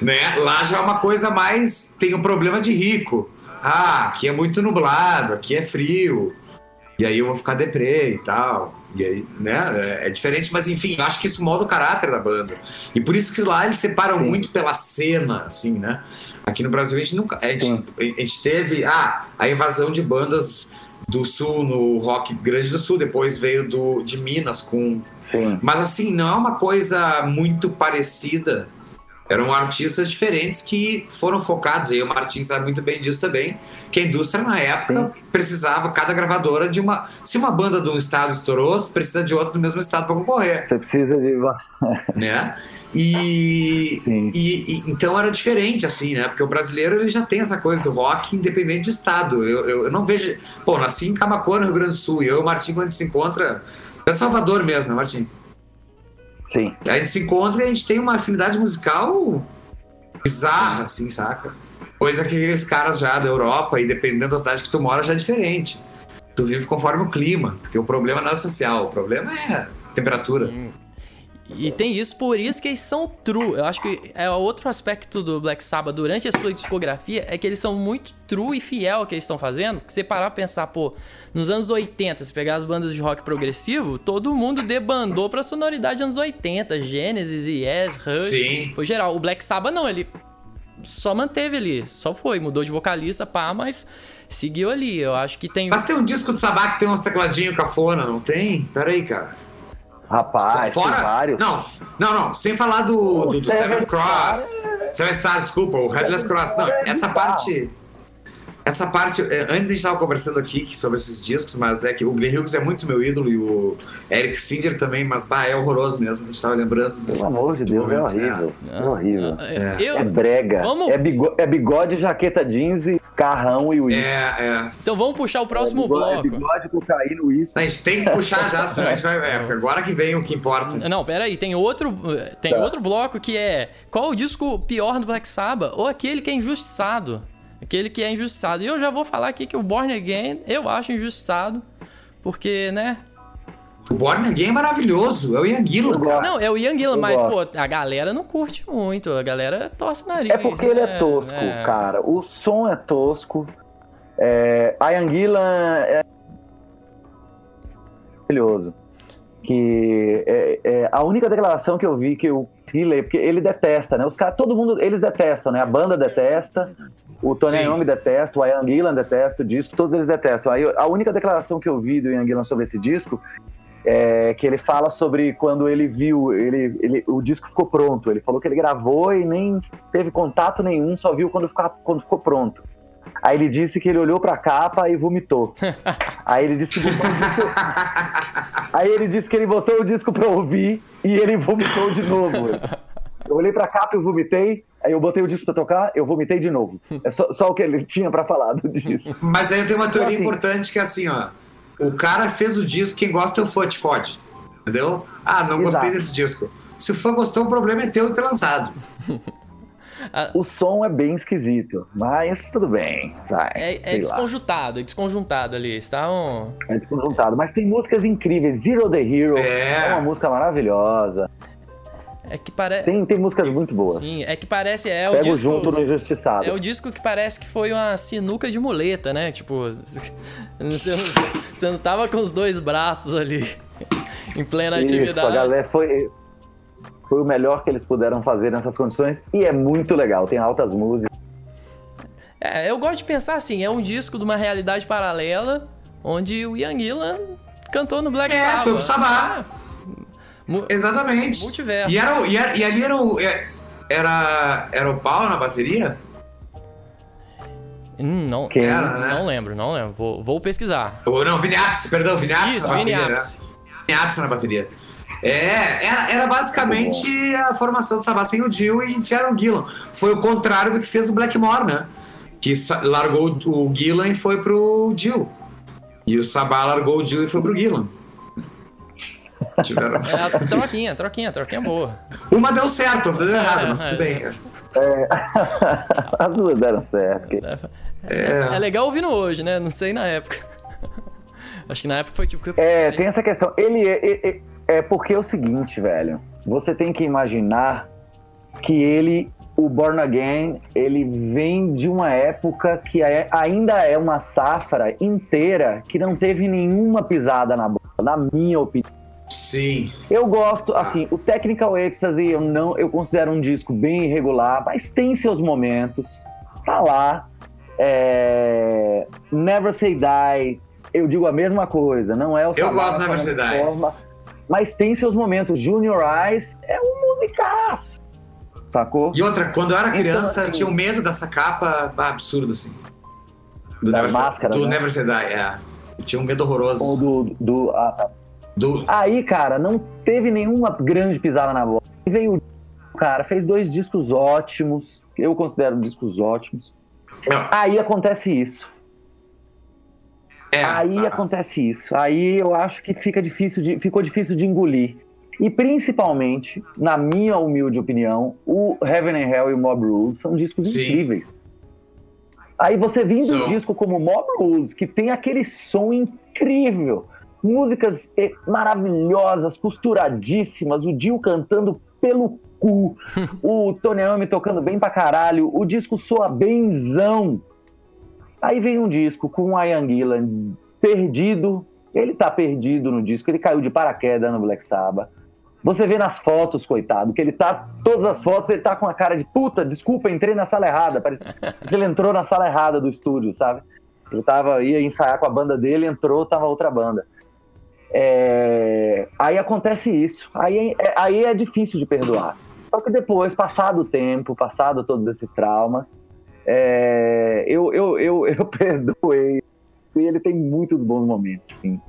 né? Lá já é uma coisa mais. Tem um problema de rico. Ah, aqui é muito nublado, aqui é frio. E aí eu vou ficar deprê e tal. E aí, né? É, é diferente, mas enfim, eu acho que isso molda o caráter da banda. E por isso que lá eles separam Sim. muito pela cena, assim, né? Aqui no Brasil a gente nunca. A gente, a gente teve ah, a invasão de bandas do sul no rock grande do sul, depois veio do de Minas com. Sim. Mas assim, não é uma coisa muito parecida. Eram artistas diferentes que foram focados, e o Martins sabe muito bem disso também, que a indústria na época Sim. precisava, cada gravadora, de uma. Se uma banda de um estado estourou, precisa de outra do mesmo estado para concorrer. Você precisa de. né? E, e, e, então era diferente, assim, né? Porque o brasileiro ele já tem essa coisa do rock independente do estado. Eu, eu, eu não vejo. Pô, nasci em Camacuã, no Rio Grande do Sul, e eu e o Martim, quando a gente se encontra. É Salvador mesmo, né, Martim? Sim. A gente se encontra e a gente tem uma afinidade musical bizarra, assim, saca? Coisa que aqueles caras já da Europa, e dependendo da cidade que tu mora, já é diferente. Tu vive conforme o clima, porque o problema não é social, o problema é temperatura. Sim. E tem isso, por isso que eles são true. Eu acho que é outro aspecto do Black Sabbath durante a sua discografia é que eles são muito true e fiel ao que eles estão fazendo. Que você parar pra pensar, pô, nos anos 80, se pegar as bandas de rock progressivo, todo mundo debandou pra sonoridade anos 80, Genesis, Yes, Rush. Sim. Foi geral. O Black Sabbath não, ele só manteve ali, só foi, mudou de vocalista, pá, mas seguiu ali. Eu acho que tem. Mas tem um disco do Sabbath que tem uns tecladinhos cafona, não tem? Pera aí, cara. Rapaz, Fora, vários. Não, não, não. Sem falar do, do, do Seven Cross. Seven Star, desculpa, o Headless Cross. Não, essa parte. Essa parte, é, antes a gente estava conversando aqui sobre esses discos, mas é que o Glenn Hughes é muito meu ídolo e o Eric Singer também, mas bah, é horroroso mesmo. A gente estava lembrando. Do, Pelo amor de Deus, é horrível. É, é horrível. É, eu, é brega. Vamos... É, bigode, é bigode, jaqueta jeans e carrão e uísque. É, é. Então vamos puxar o próximo é bloco. É bigode, cocaína, uísque. A gente tem que puxar já, senão a gente vai. É, agora que vem o que importa. Não, pera aí, tem outro, tem tá. outro bloco que é qual o disco pior do Black Sabbath ou aquele que é injustiçado. Aquele que é injustiçado. E eu já vou falar aqui que o Born Again eu acho injustiçado, porque, né? O Born Again é maravilhoso, é o Ian Gillan. Não, é o Ian Gillan, mas, gosto. pô, a galera não curte muito, a galera torce o nariz. É porque né? ele é né? tosco, é. cara. O som é tosco. É... A Ian Gillan é maravilhoso. Que é, é, a única declaração que eu vi que eu consegui ler, porque ele detesta, né? Os caras, todo mundo, eles detestam, né? A banda detesta, o Tony Iommi detesta, o Ian Gillan detesta o disco, todos eles detestam. Aí, a única declaração que eu vi do Ian Gillan sobre esse disco é que ele fala sobre quando ele viu, ele, ele, o disco ficou pronto. Ele falou que ele gravou e nem teve contato nenhum, só viu quando, ficou, quando ficou pronto. Aí ele disse que ele olhou pra capa e vomitou. Aí ele disse que botou o disco. Aí ele disse que ele botou o disco pra ouvir e ele vomitou de novo. Eu olhei pra capa e vomitei, aí eu botei o disco pra tocar, eu vomitei de novo. É só, só o que ele tinha pra falar do disco. Mas aí eu tenho uma teoria então, assim, importante que é assim, ó. O cara fez o disco, quem gosta é o fã fode. Entendeu? Ah, não Exato. gostei desse disco. Se o fã gostou, o problema é teu ter lançado. O som é bem esquisito, mas tudo bem. Vai, é, é desconjuntado, lá. é desconjuntado ali. Está um... É desconjuntado, mas tem músicas incríveis. Zero the Hero é, é uma música maravilhosa. É que parece. Tem, tem músicas muito boas. Sim, é que parece. É o Pego disco, junto no Injustiçado. É o disco que parece que foi uma sinuca de muleta, né? Tipo. Você não, você não tava com os dois braços ali em plena Isso, atividade. A galera foi. Foi o melhor que eles puderam fazer nessas condições e é muito legal, tem altas músicas. É, eu gosto de pensar assim, é um disco de uma realidade paralela onde o Ian Gillan cantou no Black é, Sabbath. É, foi pro Sabbath. Exatamente. Multiverso. E, era, e, era, e ali era o, é, era, era o Paulo na bateria? Hum, não, Quem? Era, né? não lembro, não lembro. Vou, vou pesquisar. Oh, não, Viniatos, perdão, Viniatos. Isso, Viniatos. Viniatos na bateria. É, era, era basicamente a formação do Sabá sem o Dio e enfiaram o Gillan. Foi o contrário do que fez o Blackmore, né? Que largou o Gillan e foi pro Dio. E o Sabá largou o Dio e foi pro Gillan. Tiveram... É a troquinha, troquinha, troquinha boa. Uma deu certo, outra deu errado, é, mas tudo bem. É... As duas deram certo. É, é, é, legal ouvindo hoje, né? Não sei na época. Acho que na época foi tipo. É, tem essa questão. Ele é, é, é porque é o seguinte, velho. Você tem que imaginar que ele o Born Again, ele vem de uma época que é, ainda é uma safra inteira que não teve nenhuma pisada na bola, na minha opinião. Sim. Eu gosto, assim, o Technical Ecstasy eu não, eu considero um disco bem irregular, mas tem seus momentos. Tá lá. É... Never Say Die, eu digo a mesma coisa, não é o Eu gosto de Never Say Die. Forma, mas tem seus momentos. Junior Eyes é um musicaço. Sacou? E outra, quando eu era então, criança, então, assim, tinha um medo dessa capa absurdo, assim. Do das Never, máscaras. Do né? Never Say Die, é. Eu tinha um medo horroroso. Ou do. do, ah, tá. Do... Aí, cara, não teve nenhuma grande pisada na bola. E veio o cara, fez dois discos ótimos. Eu considero discos ótimos. Não. Aí acontece isso. É, aí tá. acontece isso. Aí eu acho que fica difícil de, ficou difícil de engolir. E principalmente, na minha humilde opinião, o Heaven and Hell e o Mob Rules são discos Sim. incríveis. Aí você vindo so... um disco como Mob Rules, que tem aquele som incrível, músicas maravilhosas, costuradíssimas, o Dio cantando pelo cu, o Tony Iommi tocando bem pra caralho, o disco soa benzão. Aí vem um disco com o Ian Gillan perdido, ele tá perdido no disco, ele caiu de paraquedas no Black Sabbath. Você vê nas fotos, coitado, que ele tá. Todas as fotos ele tá com a cara de puta, desculpa, entrei na sala errada. Parece que ele entrou na sala errada do estúdio, sabe? Ele tava, ia ensaiar com a banda dele, entrou, tava outra banda. É... Aí acontece isso. Aí é, aí é difícil de perdoar. Só que depois, passado o tempo, passado todos esses traumas, é... eu, eu, eu, eu perdoei. E ele tem muitos bons momentos, sim.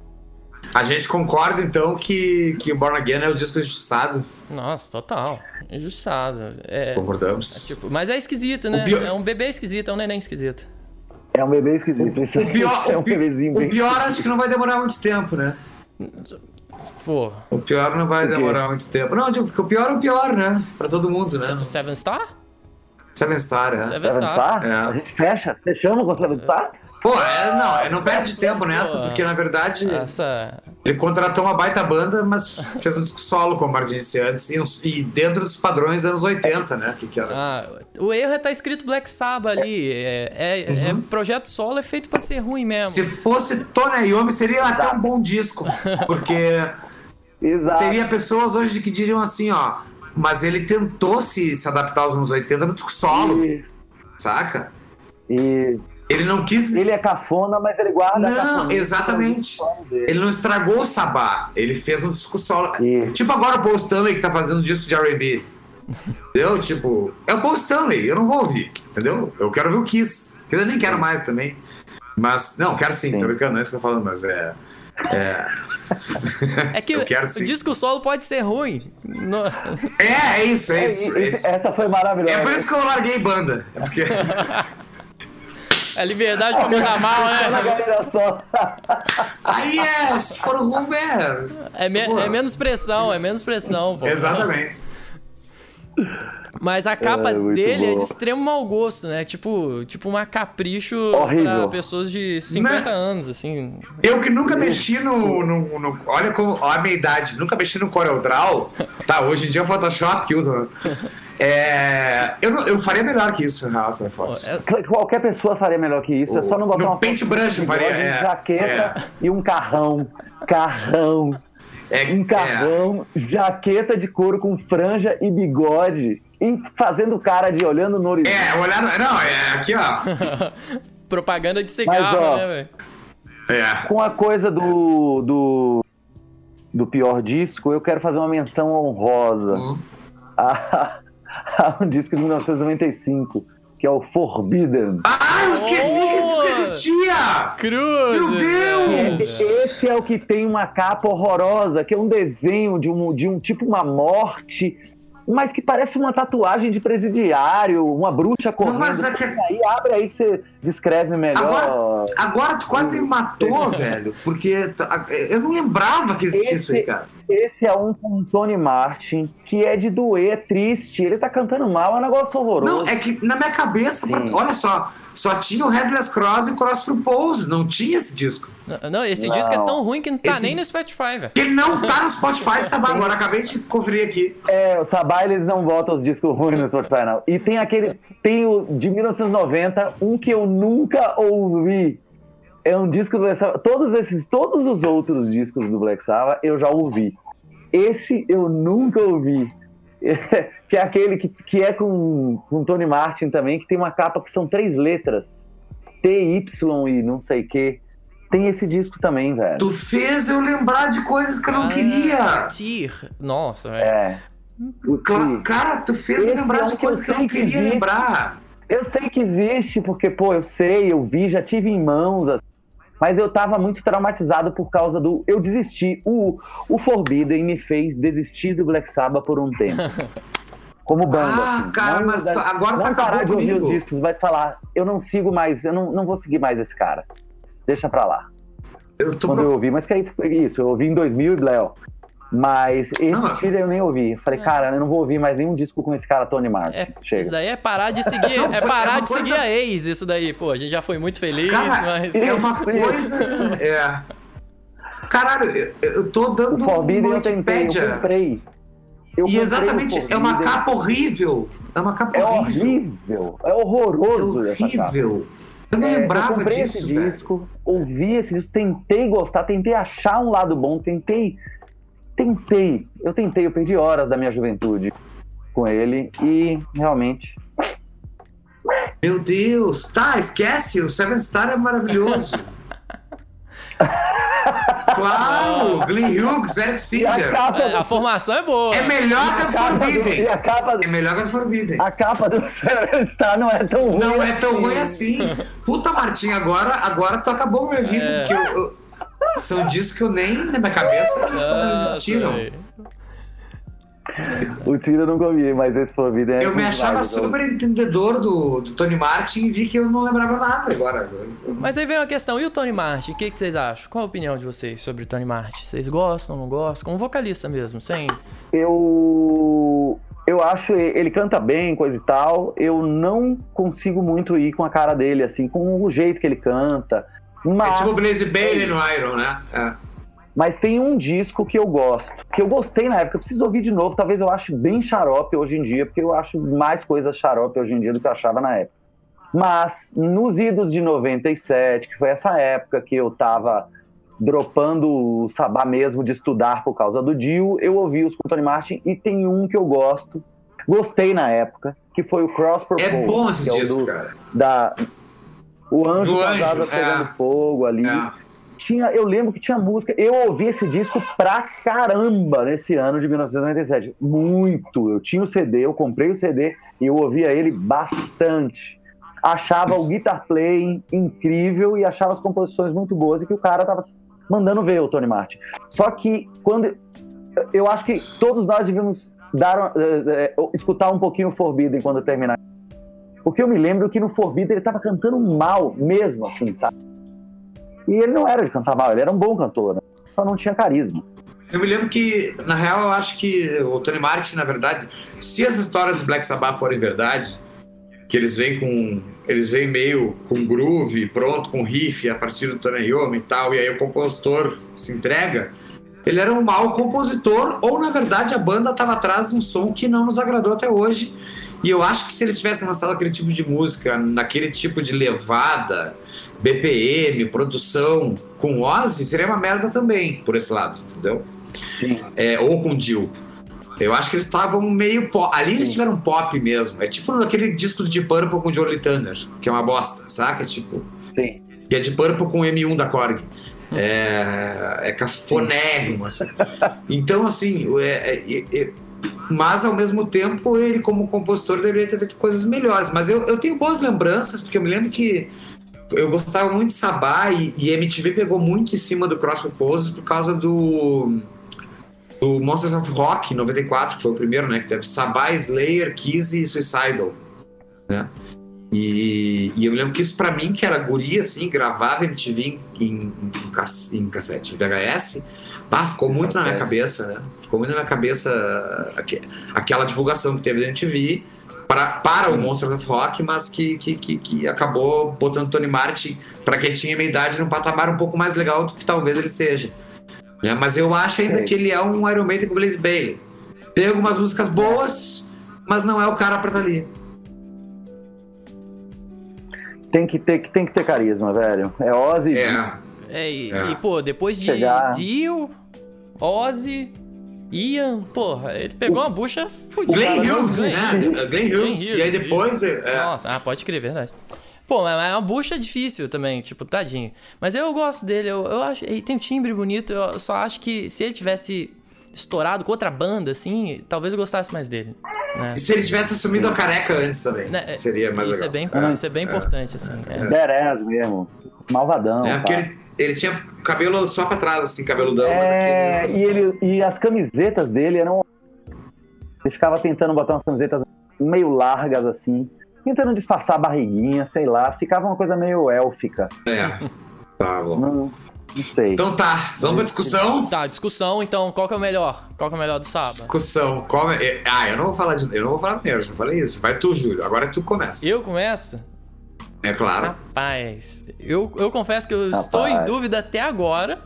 A gente concorda, então, que, que o Born Again é o disco injustiçado. Nossa, total. Injustiçado. É, Concordamos. É tipo, mas é esquisito, né? Pior... É um bebê esquisito, é um neném esquisito. É um bebê esquisito. Isso o pior, é um bebezinho o pior acho que não vai demorar muito tempo, né? Pô. O pior não vai demorar muito tempo. Não, digo, porque o pior é o pior, né? Pra todo mundo, né? Seven Star? Seven Star, é. Seven, Seven Star? Star? É. A gente fecha. Fechamos com Seven Star? Pô, é, não, é, não perde tempo nessa, porque na verdade essa... ele contratou uma baita banda, mas fez um disco solo, como a disse antes, e, e dentro dos padrões anos 80, né? Que que era. Ah, o erro é tá escrito Black Sabbath ali. É, é, é uhum. é, projeto solo é feito pra ser ruim mesmo. Se fosse Tony Iommi, seria até um bom disco, porque Exato. teria pessoas hoje que diriam assim, ó, mas ele tentou se, se adaptar aos anos 80 no disco solo, e... saca? E ele não quis. Ele é cafona, mas ele guarda Não, exatamente. Ele não estragou o sabá. Ele fez um disco solo. Isso. Tipo agora o Paul Stanley que tá fazendo um disco de RB. entendeu? Tipo, é o Paul Stanley, eu não vou ouvir. Entendeu? Eu quero ver o Kiss. Que eu nem quero mais também. Mas, não, quero sim, sim. tô brincando, não é isso que eu tô falando, mas é. É, é que o disco solo pode ser ruim. No... É, é isso, é, é isso, é isso. Essa foi maravilhosa. É por isso que eu larguei banda. É porque. É liberdade pra mandar mal, né? só. Aí é, se for o rumo, é. É, me, é menos pressão, é menos pressão, pô. Exatamente. Mas a capa é, dele bom. é de extremo mau gosto, né? Tipo, tipo uma capricho Horrível. pra pessoas de 50 né? anos, assim. Eu que nunca mexi no, no, no, Olha como. Olha a minha idade, nunca mexi no CorelDRAW. Tá, hoje em dia é o Photoshop que usa. É, eu, eu faria melhor que isso, na essa foto. É, qualquer pessoa faria melhor que isso. O, é só não botar uma paintbrush faria. É, jaqueta é. e um carrão. Carrão. É, um carrão, jaqueta de couro com franja e bigode. E fazendo cara de olhando no horizonte. É, olhando. Não, é aqui, ó. Propaganda de cigarro, Mas, ó, né, velho? É. Com a coisa do, do, do pior disco, eu quero fazer uma menção honrosa. Hum. A, um disco de 1995, que é o Forbidden. Ah, eu esqueci oh! que esse disco existia! Cruz! Meu Deus! Esse é o que tem uma capa horrorosa, que é um desenho de um, de um tipo uma morte mas que parece uma tatuagem de presidiário, uma bruxa correndo. Não, mas é que... aí, abre aí que você descreve melhor. Agora, agora tu quase me matou, velho, porque eu não lembrava que existia esse, isso aí, cara. Esse é um com Tony Martin, que é de doer, é triste, ele tá cantando mal, é um negócio horroroso. Não, é que na minha cabeça, olha só, só tinha o Headless Cross e o Cross Poses, não tinha esse disco. Não, esse não. disco é tão ruim que não tá esse... nem no Spotify, velho. Ele não tá no Spotify, Sabá, agora acabei de conferir aqui. É, o Sabá eles não botam os discos ruins no Spotify, não. E tem aquele, tem o de 1990, um que eu nunca ouvi. É um disco do Black Sabbath. Todos esses, todos os outros discos do Black Sabbath eu já ouvi. Esse eu nunca ouvi. que é aquele que, que é com, com Tony Martin também, que tem uma capa que são três letras. TY e não sei o que. Tem esse disco também, velho. Tu fez eu lembrar de coisas que eu não ah, queria. Tir. Nossa, velho. É. Cara, tu fez eu lembrar é de coisas que eu, que não queria existe. lembrar. Eu sei que existe, porque, pô, eu sei, eu vi, já tive em mãos, assim, mas eu tava muito traumatizado por causa do. Eu desisti. O, o Forbidden me fez desistir do Black Sabbath por um tempo. Como banda. Ah, assim. cara, não, mas agora não tá parar de ouvir os discos, mas falar, eu não sigo mais, eu não, não vou seguir mais esse cara. Deixa pra lá. Eu Quando pro... eu ouvi, mas que aí foi isso, eu ouvi em 2000 e Léo. Mas esse não, tiro eu nem ouvi. Falei, é. cara, eu não vou ouvir mais nenhum disco com esse cara, Tony Martin. É, Chega. Isso daí é parar de seguir, não, é parar é de coisa... seguir a ex, isso daí. Pô, a gente já foi muito feliz, cara, mas. É uma coisa. é. Caralho, eu, eu tô dando. O Forbidden eu tentei, eu comprei. Eu e exatamente, é uma capa horrível. É uma capa é horrível. horrível. É horroroso é horrível. Eu não é, lembrava eu comprei disso, esse velho. disco, ouvi esse disco, tentei gostar, tentei achar um lado bom, tentei tentei, eu tentei, eu perdi horas da minha juventude com ele e realmente. Meu Deus, tá, esquece, o Seven Star é maravilhoso. claro, Glenn Hughes, Eric Singer. A, é, a, formação é boa. É melhor que a Forbidden. Do, a capa do, é melhor que a Forbidden. A capa do Star não é tão ruim. Não é tão ruim assim. Puta, Martinho, agora, agora tu acabou minha vida, é. porque eu, eu são discos que eu nem na minha cabeça não existiram. O Tira eu nunca ouvi, mas esse Forbidden é Eu me achava mais, super então. entendedor do, do Tony Martin e vi que eu não lembrava nada agora. Mas aí vem uma questão, e o Tony Martin? O que, que vocês acham? Qual a opinião de vocês sobre o Tony Martin? Vocês gostam, não gostam? Como vocalista mesmo, sem... Eu... Eu acho ele canta bem, coisa e tal. Eu não consigo muito ir com a cara dele, assim, com o jeito que ele canta. Mas, é tipo o Blaze Bailey no Iron, né? É. Mas tem um disco que eu gosto, que eu gostei na época, eu preciso ouvir de novo, talvez eu ache bem xarope hoje em dia, porque eu acho mais coisas xarope hoje em dia do que eu achava na época. Mas nos idos de 97, que foi essa época que eu tava dropando o sabá mesmo de estudar por causa do Dio, eu ouvi os com Tony Martin e tem um que eu gosto, gostei na época, que foi o Cross Purple. É bom esse é disco, do, cara. Da, o Anjo das Asas é. pegando fogo ali. É. Tinha, eu lembro que tinha música. Eu ouvi esse disco pra caramba nesse ano de 1997. Muito. Eu tinha o CD, eu comprei o CD e eu ouvia ele bastante. Achava o guitar playing incrível e achava as composições muito boas e que o cara tava mandando ver o Tony Martin. Só que quando eu acho que todos nós devíamos dar, uh, uh, escutar um pouquinho o Forbidden quando terminar porque eu me lembro que no Forbidden ele tava cantando mal mesmo, assim, sabe? E ele não era de cantar mal, ele era um bom cantor, né? só não tinha carisma. Eu me lembro que, na real, eu acho que o Tony Martin, na verdade, se as histórias do Black Sabbath forem verdade, que eles vêm com. Eles vêm meio com groove, pronto, com riff a partir do Tony Iommi e tal, e aí o compositor se entrega. Ele era um mau compositor, ou na verdade a banda estava atrás de um som que não nos agradou até hoje e eu acho que se eles tivessem lançado aquele tipo de música, naquele tipo de levada, BPM, produção, com Ozzy, seria uma merda também, por esse lado, entendeu? Sim. É, ou com Jill. Eu acho que eles estavam meio pop. Ali Sim. eles tiveram pop mesmo. É tipo aquele disco de Purple com Johnny Tanner, que é uma bosta, saca? Tipo. Sim. E é de Purple com M1 da Korg. É, é cafonérrimo, assim. Então, assim, é, é, é mas ao mesmo tempo ele como compositor deveria ter feito coisas melhores. Mas eu, eu tenho boas lembranças, porque eu me lembro que eu gostava muito de Sabá e, e MTV pegou muito em cima do Cross Poses por causa do, do Monsters of Rock 94, que foi o primeiro, né? Que teve Sabá, Slayer, Kiss e Suicidal, né? E, e, eu lembro que isso pra mim, que era guria, assim, gravava MTV em, em, em cassete, em VHS, Pá, ficou muito na minha cabeça, né? Ficou muito na minha cabeça aquela divulgação que teve da MTV. Para, para o Monsters of Rock, mas que, que, que, que acabou botando Tony Martin, para quem tinha minha idade, num patamar um pouco mais legal do que talvez ele seja. É, mas eu acho ainda que ele é um Iron Maiden com Blaze Bailey. Tem algumas músicas boas, mas não é o cara pra estar ali. Tem que ter, tem que ter carisma, velho. É Ozzy. É. É, e, é. e, pô, depois de Chegar... Dio, Ozzy, Ian, porra, ele pegou uma bucha fodida. Glenn Hughes, né? Glenn Hughes. E aí depois... É. Nossa, ah, pode crer, verdade. Pô, mas é uma bucha difícil também, tipo, tadinho. Mas eu gosto dele, eu, eu acho. Ele tem um timbre bonito, eu só acho que se ele tivesse estourado com outra banda, assim, talvez eu gostasse mais dele. Né? E se ele tivesse assumido a careca antes também, né? seria mais isso legal. É bem, isso é bem importante, assim. É. Berez mesmo, malvadão. É, porque ele, ele, tinha cabelo só pra trás, assim, cabeludão. É, aqui... e, ele, e as camisetas dele eram... Ele ficava tentando botar umas camisetas meio largas, assim, tentando disfarçar a barriguinha, sei lá, ficava uma coisa meio élfica. É, tá bom. Não, não sei. Então tá, vamos pra discussão? Tá, discussão, então, qual que é o melhor? Qual que é o melhor do sábado? Discussão, qual é... é ah, eu não vou falar de... Eu não vou falar primeiro, já falei isso. Vai tu, Júlio, agora tu começa. Eu começo? É claro. Rapaz, eu, eu confesso que eu Rapaz. estou em dúvida até agora,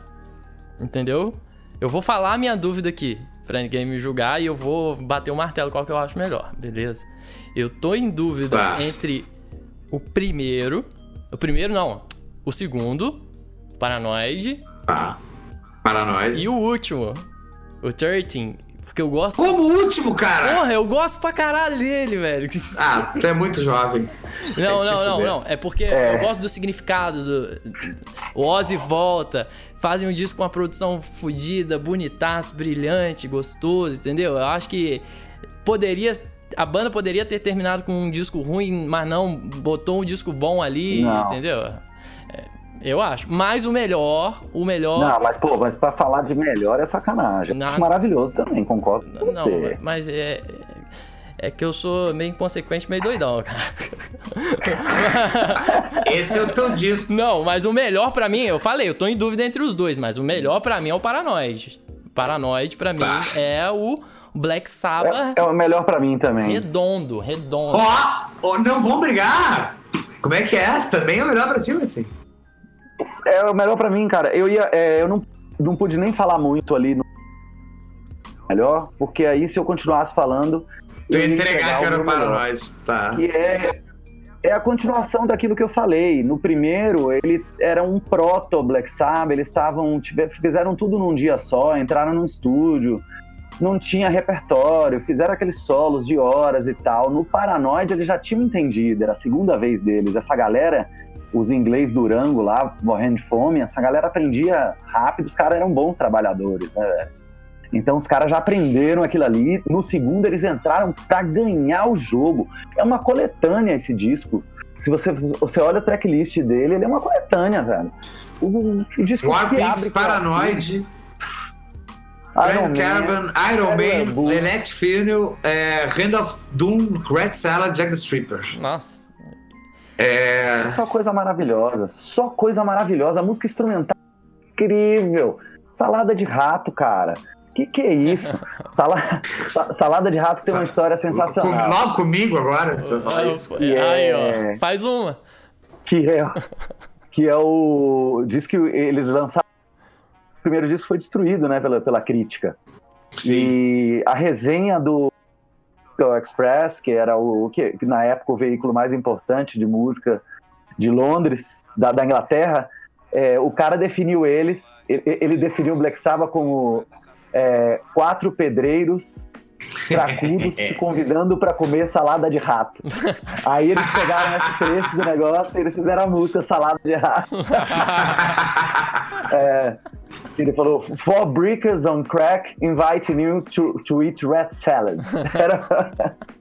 entendeu? Eu vou falar a minha dúvida aqui, pra ninguém me julgar, e eu vou bater o martelo qual que eu acho melhor, beleza? Eu tô em dúvida tá. entre o primeiro. O primeiro não. O segundo. Paranoide. Tá. Paranoide. E o último. O 13. Porque eu gosto. Como o último, cara? Porra, eu gosto pra caralho dele, velho. Ah, tu é muito jovem. Não, é não, não, não. É porque é. eu gosto do significado do. O Ozzy volta. Fazem um disco com uma produção fodida, bonitaço, brilhante, gostoso, entendeu? Eu acho que poderia a banda poderia ter terminado com um disco ruim, mas não botou um disco bom ali, não. entendeu? Eu acho. Mas o melhor, o melhor. Não, mas pô, mas pra falar de melhor é sacanagem. Na... Maravilhoso também, concordo com não, você. mas é. É que eu sou meio inconsequente, meio doidão, cara. Esse é o teu disco. Não, mas o melhor para mim, eu falei, eu tô em dúvida entre os dois, mas o melhor para mim é o Paranoid. Paranoid, para mim, tá. é o Black Sabbath. É, é o melhor para mim também. Redondo, redondo. Ó, oh, oh, não vão brigar! Como é que é? Também é o melhor pra ti, assim? É o melhor para mim, cara. Eu ia. É, eu não, não pude nem falar muito ali no. Melhor, porque aí se eu continuasse falando. Tu ia entregar que era para nós, tá? Que é, é a continuação daquilo que eu falei. No primeiro, ele era um proto Black Sabbath, eles estavam. Fizeram tudo num dia só, entraram num estúdio não tinha repertório, fizeram aqueles solos de horas e tal. No Paranoid eles já tinham entendido, era a segunda vez deles. Essa galera, os inglês Durango lá, morrendo de fome, essa galera aprendia rápido, os caras eram bons trabalhadores, né, velho? Então os caras já aprenderam aquilo ali. No segundo eles entraram para ganhar o jogo. É uma coletânea esse disco. Se você, você olha o tracklist dele, ele é uma coletânea, velho. O, o disco War que abre Paranoid. Iron Caravan, Iron Man, Elect Funeral, é, Hand of Doom, Red Salad, Jack the Stripper. Nossa. É... Só coisa maravilhosa. Só coisa maravilhosa. A música instrumental incrível. Salada de rato, cara. Que que é isso? Sala... Salada de rato tem uma história sensacional. Logo comigo agora. Que é... Aí, ó. Faz uma. Que é, que é o. Diz que eles lançaram primeiro disco foi destruído, né, pela, pela crítica. Sim. E a resenha do Express, que era o que na época o veículo mais importante de música de Londres, da, da Inglaterra, é, o cara definiu eles, ele, ele definiu o Black Sabbath como é, quatro pedreiros cracudos te convidando para comer salada de rato. Aí eles pegaram esse trecho do negócio e eles fizeram a música Salada de Rato. é, ele falou: Four brickers on crack inviting you to, to eat rat salad. Era.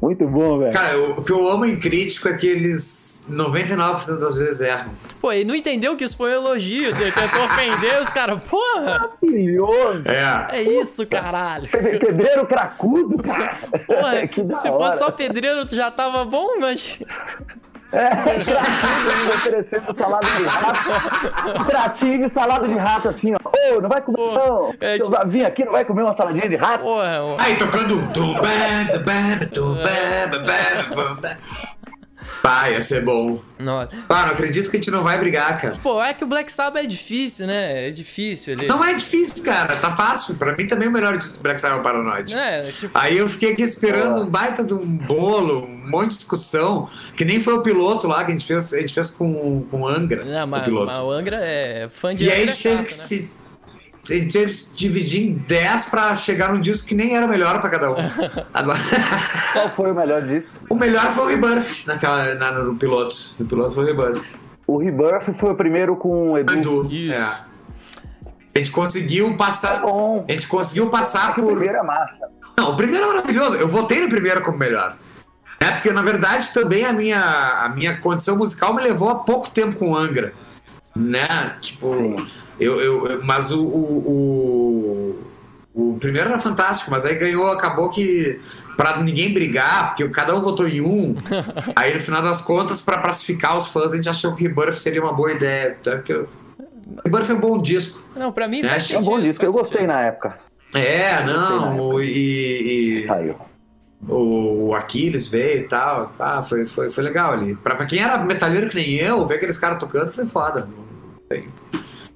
Muito bom, velho. Cara, o que eu amo em crítico é que eles 99% das vezes erram. Pô, ele não entendeu que isso foi um elogio, tentou ofender os caras. Porra! Maravilhoso! É. É isso, caralho. Pedreiro cracudo, cara. Porra, se hora. fosse só pedreiro, tu já tava bom, mas. É, tratinho oferecendo salada de rato. Tratinho de salada de rato, assim, ó. Ô, oh, não vai comer, Pô, não. É, tipo... Vim aqui, não vai comer uma saladinha de rato? Porra, Aí, tocando... Pá, ia ser bom. Nossa. Pá, não acredito que a gente não vai brigar, cara. Pô, é que o Black Sabbath é difícil, né? É difícil. Ele... Não é difícil, cara. Tá fácil. Pra mim também o melhor de Black Sabbath é o Paranoid. É, tipo... Aí eu fiquei aqui esperando um baita de um bolo, um monte de discussão, que nem foi o piloto lá que a gente fez, a gente fez com, com o Angra. Não, mas, o, piloto. mas o Angra é fã de E Angra aí a gente teve que né? se ele teve que dividir em 10 pra chegar num disco que nem era o melhor pra cada um. Agora... Qual foi o melhor disso? O melhor foi o Rebirth naquela, na, no piloto. No piloto foi o Rebirth. O Rebirth foi o primeiro com o Edu. Edu, Isso. é. A gente conseguiu passar. Tá bom. A gente conseguiu passar por. O primeiro é massa. Não, o primeiro é maravilhoso. Eu votei no primeiro como melhor. É porque, na verdade, também a minha, a minha condição musical me levou a pouco tempo com Angra. Né? Tipo, Sim. Eu, eu, mas o, o, o, o, primeiro era fantástico, mas aí ganhou, acabou que para ninguém brigar, porque cada um votou em um. aí no final das contas, para pacificar os fãs, a gente achou que o Rebirth seria uma boa ideia. Tá? Porque o Rebirth é um bom disco. Não, para mim né? é um bom disco, eu gostei sentido. na época. É, não, e, e, Saiu. O Aquiles veio e tal. Ah, foi, foi, foi legal ali. Pra, pra quem era metalheiro que nem eu, ver aqueles caras tocando foi foda. Tem.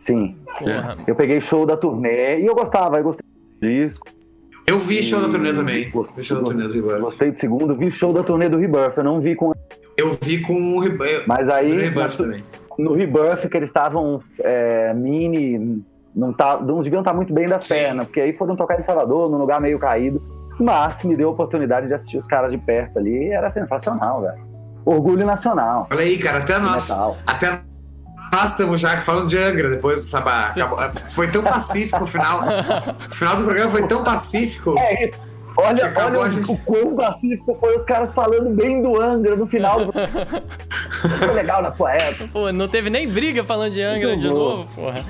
Sim. Porra. Eu peguei show da turnê e eu gostava, eu gostei do disco. Eu vi show da turnê também. Gostei, show da turnê do Rebirth. Gostei do segundo, vi show da turnê do Rebirth, eu não vi com. Eu vi com o Rebirth. Mas aí. Rebirth também. No Rebirth, que eles estavam é, mini. Não, tá, não deviam estar muito bem das Sim. pernas, porque aí foram tocar em Salvador, num lugar meio caído. Mas me deu a oportunidade de assistir os caras de perto ali, era sensacional, velho. Orgulho nacional. Olha aí, cara, até nós. Até nós estamos já falando de Angra depois do Sabá. Foi tão pacífico o final. O final do programa foi tão pacífico. É isso. Olha, olha gente... o quão pacífico foi os caras falando bem do Angra no final. Do... foi legal na sua época. Pô, não teve nem briga falando de Angra de novo, porra.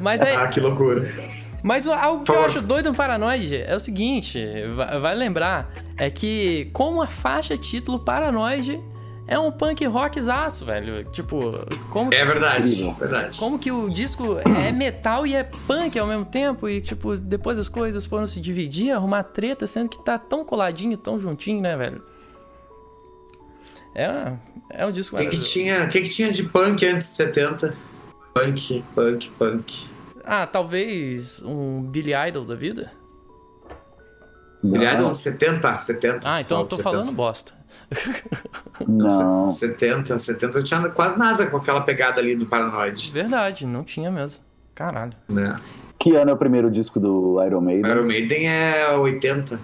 Mas é. Ah, que loucura. Mas algo que eu acho doido no Paranoid é o seguinte, vai lembrar, é que com a faixa título Paranoid é um punk rockzaço, velho. Tipo, como É verdade, verdade. Como que o disco é metal e é punk ao mesmo tempo e tipo, depois as coisas foram se dividir, arrumar treta, sendo que tá tão coladinho, tão juntinho, né, velho? É, é um disco O que, que tinha, que, que tinha de punk antes de 70? Punk, punk, punk. Ah, talvez um Billy Idol da vida? Billy Idol 70, 70. Ah, então eu tô 70. falando bosta. Não. 70, 70 não tinha quase nada com aquela pegada ali do Paranoid. Verdade, não tinha mesmo. Caralho. Né? Que ano é o primeiro disco do Iron Maiden? Iron Maiden é 80.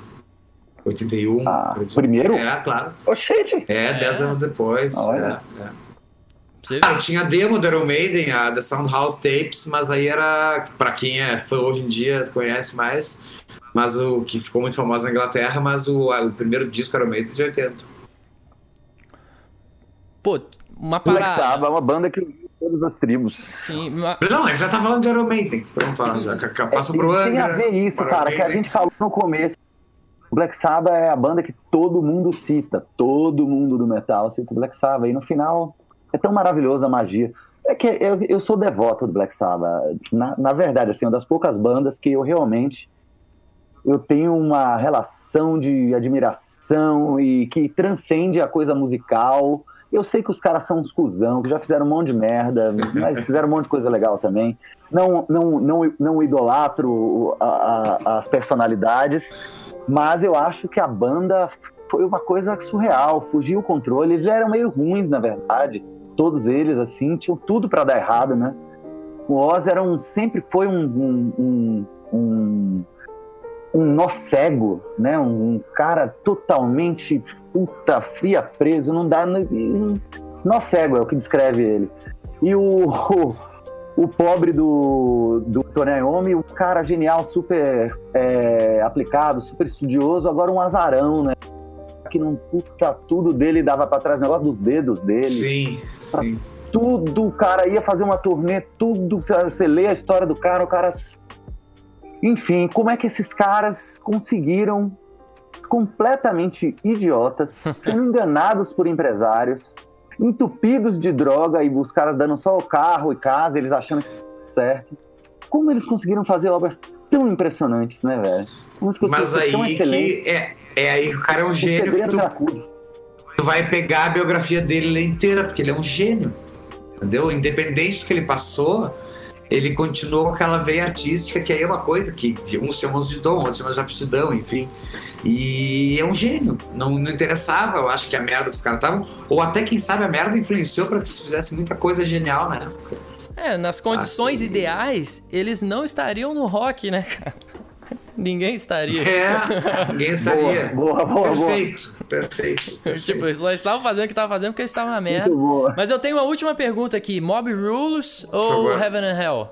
81. Ah, primeiro? É, claro. Oxente! É, 10 é. anos depois. Olha. É, é. Ah, tinha a demo do Iron Maiden, a The Soundhouse Tapes, mas aí era, pra quem é fã hoje em dia, conhece mais, mas o que ficou muito famoso na Inglaterra, mas o, o primeiro disco Iron Maiden de 80. Pô, uma parada. Black Sabbath é uma banda que todas as tribos. Sim, uma... Não, a gente já tá falando de Iron Maiden. Vamos falar já. Passa é, pro Angra. Tem a ver isso, cara, que a gente falou no começo. O Black Sabbath é a banda que todo mundo cita. Todo mundo do metal cita o Black Sabbath. E no final é tão maravilhosa a magia. É que eu, eu sou devoto do Black Sabbath. Na, na verdade, assim, uma das poucas bandas que eu realmente eu tenho uma relação de admiração e que transcende a coisa musical eu sei que os caras são uns cuzão, que já fizeram um monte de merda, mas fizeram um monte de coisa legal também. Não, não, não, não idolatro a, a, as personalidades, mas eu acho que a banda foi uma coisa surreal, fugiu o controle. Eles eram meio ruins, na verdade. Todos eles, assim, tinham tudo para dar errado, né? O Oz era um, sempre foi um, um, um, um um nó cego, né? Um, um, cara totalmente puta fria preso, não dá um nó cego é o que descreve ele. E o, o, o pobre do, do Tony Iommi, o cara genial, super é, aplicado, super estudioso, agora um azarão, né? Que não puta tudo dele dava para trás, negócio dos dedos dele. Sim, sim. Tudo, o cara ia fazer uma turnê, tudo, você lê a história do cara, o cara enfim, como é que esses caras conseguiram completamente idiotas, sendo enganados por empresários, entupidos de droga e os caras dando só o carro e casa, eles achando que é certo. Como eles conseguiram fazer obras tão impressionantes, né, velho? Mas aí que é, é aí que o cara é um gênio. Que tu, tu vai pegar a biografia dele inteira, porque ele é um gênio. Entendeu? Independente do que ele passou, ele continuou com aquela veia artística, que aí é uma coisa que uns chamam de dom, outros chamam de aptidão, enfim. E é um gênio. Não, não interessava, eu acho que a merda que os caras estavam. Ou até, quem sabe, a merda influenciou para que se fizesse muita coisa genial na época. É, nas condições ideais, eles não estariam no rock, né, cara? Ninguém estaria. É, ninguém estaria. Boa, boa, boa. Perfeito, boa. perfeito, perfeito. Tipo, eles estavam fazendo o que estavam fazendo porque eles estavam na merda. Mas eu tenho uma última pergunta aqui: Mob Rules ou Heaven and Hell?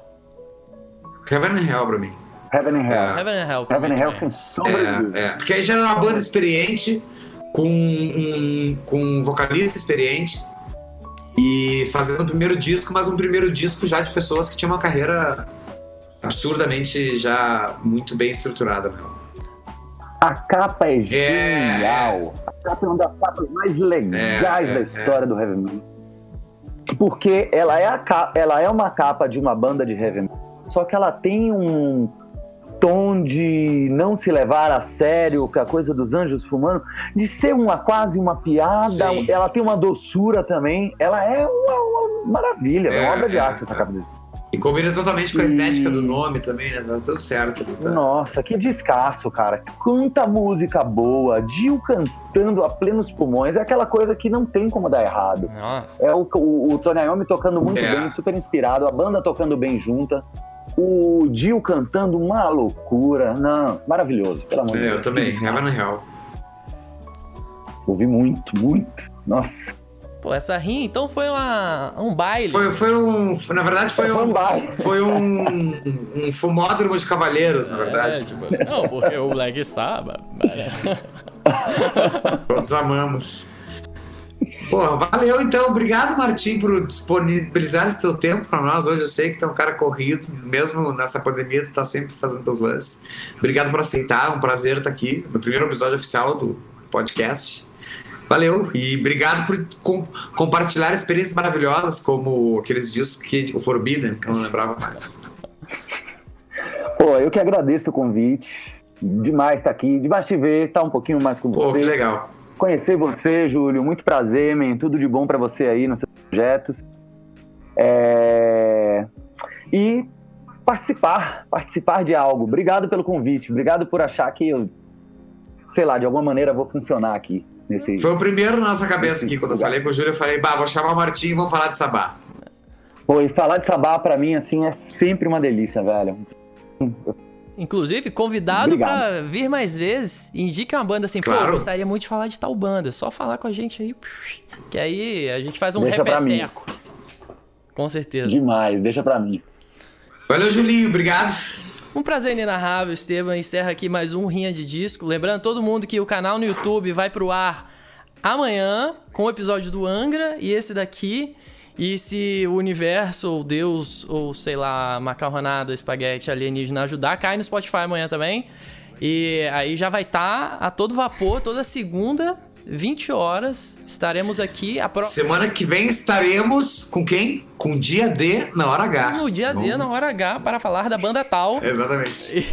Heaven and Hell pra mim. Heaven and Hell. É. Heaven and Hell. Heaven and Hell sem sombra é, é, Porque aí já era uma banda experiente, com um, com um vocalista experiente, e fazendo o primeiro disco, mas um primeiro disco já de pessoas que tinham uma carreira absurdamente já muito bem estruturada. Meu. A capa é, é genial. É. A capa é uma das capas mais legais é, da história do heavy metal. Porque ela é, a capa, ela é uma capa de uma banda de heavy metal, só que ela tem um tom de não se levar a sério, que é a coisa dos anjos fumando, de ser uma quase uma piada, Sim. ela tem uma doçura também, ela é uma, uma maravilha, é, uma obra de arte essa capa desse e combina totalmente com a estética e... do nome também, né? Tá tudo certo. Tá? Nossa, que descasso, cara. Quanta música boa. Dio cantando a plenos pulmões. É aquela coisa que não tem como dar errado. Nossa. É o, o, o Tony Iommi tocando muito é. bem, super inspirado. A banda tocando bem juntas. O Dio cantando uma loucura. Não, maravilhoso, pelo amor é, de Deus. Eu também, Heaven Real. Ouvi muito, muito. Nossa. Pô, essa rinha então foi uma, um baile. Foi, foi um. Na verdade, foi, foi um. baile. Foi um, um fumódromo de cavalheiros, na verdade. É, tipo, não, porque o Black Sabbath. Todos amamos. Pô, valeu então. Obrigado, Martim, por disponibilizar esse teu tempo para nós. Hoje eu sei que tu é um cara corrido, mesmo nessa pandemia, tu tá sempre fazendo teus lances. Obrigado por aceitar, um prazer estar aqui no primeiro episódio oficial do podcast. Valeu e obrigado por com, compartilhar experiências maravilhosas como aqueles discos que o Forbidden, que eu não lembrava mais. Pô, eu que agradeço o convite. Demais estar aqui, demais te ver, estar tá um pouquinho mais com Pô, você. que legal. Conhecer você, Júlio, muito prazer, man. Tudo de bom para você aí nos seus projetos. É... E participar, participar de algo. Obrigado pelo convite, obrigado por achar que eu, sei lá, de alguma maneira vou funcionar aqui. Nesse, Foi o primeiro na nossa cabeça aqui, quando lugar. eu falei com o Júlio, eu falei, bah, vou chamar o Martim e vamos falar de sabá. Pô, e falar de sabá pra mim, assim, é sempre uma delícia, velho. Inclusive, convidado para vir mais vezes. Indica uma banda assim, claro. pô, gostaria muito de falar de tal banda. Só falar com a gente aí. Que aí a gente faz um deixa repeteco. Com certeza. Demais, deixa pra mim. Valeu, Julinho, obrigado. Um prazer inenarrável, Esteban. Encerra aqui mais um Rinha de Disco. Lembrando todo mundo que o canal no YouTube vai pro ar amanhã com o episódio do Angra e esse daqui. E se o universo, ou Deus, ou sei lá, macarronada, espaguete alienígena ajudar, cai no Spotify amanhã também. E aí já vai estar tá a todo vapor, toda segunda 20 horas, estaremos aqui. A pro... Semana que vem estaremos com quem? Com dia D na hora H. No dia. D na hora H para falar da banda tal. Exatamente. E...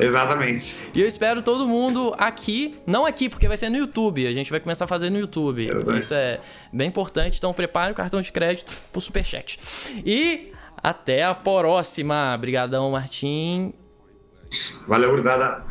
Exatamente. E eu espero todo mundo aqui, não aqui porque vai ser no YouTube. A gente vai começar a fazer no YouTube. Exatamente. Isso é bem importante, então prepare o cartão de crédito pro superchat. E até a próxima. Obrigadão, Martim. Valeu, gurizada.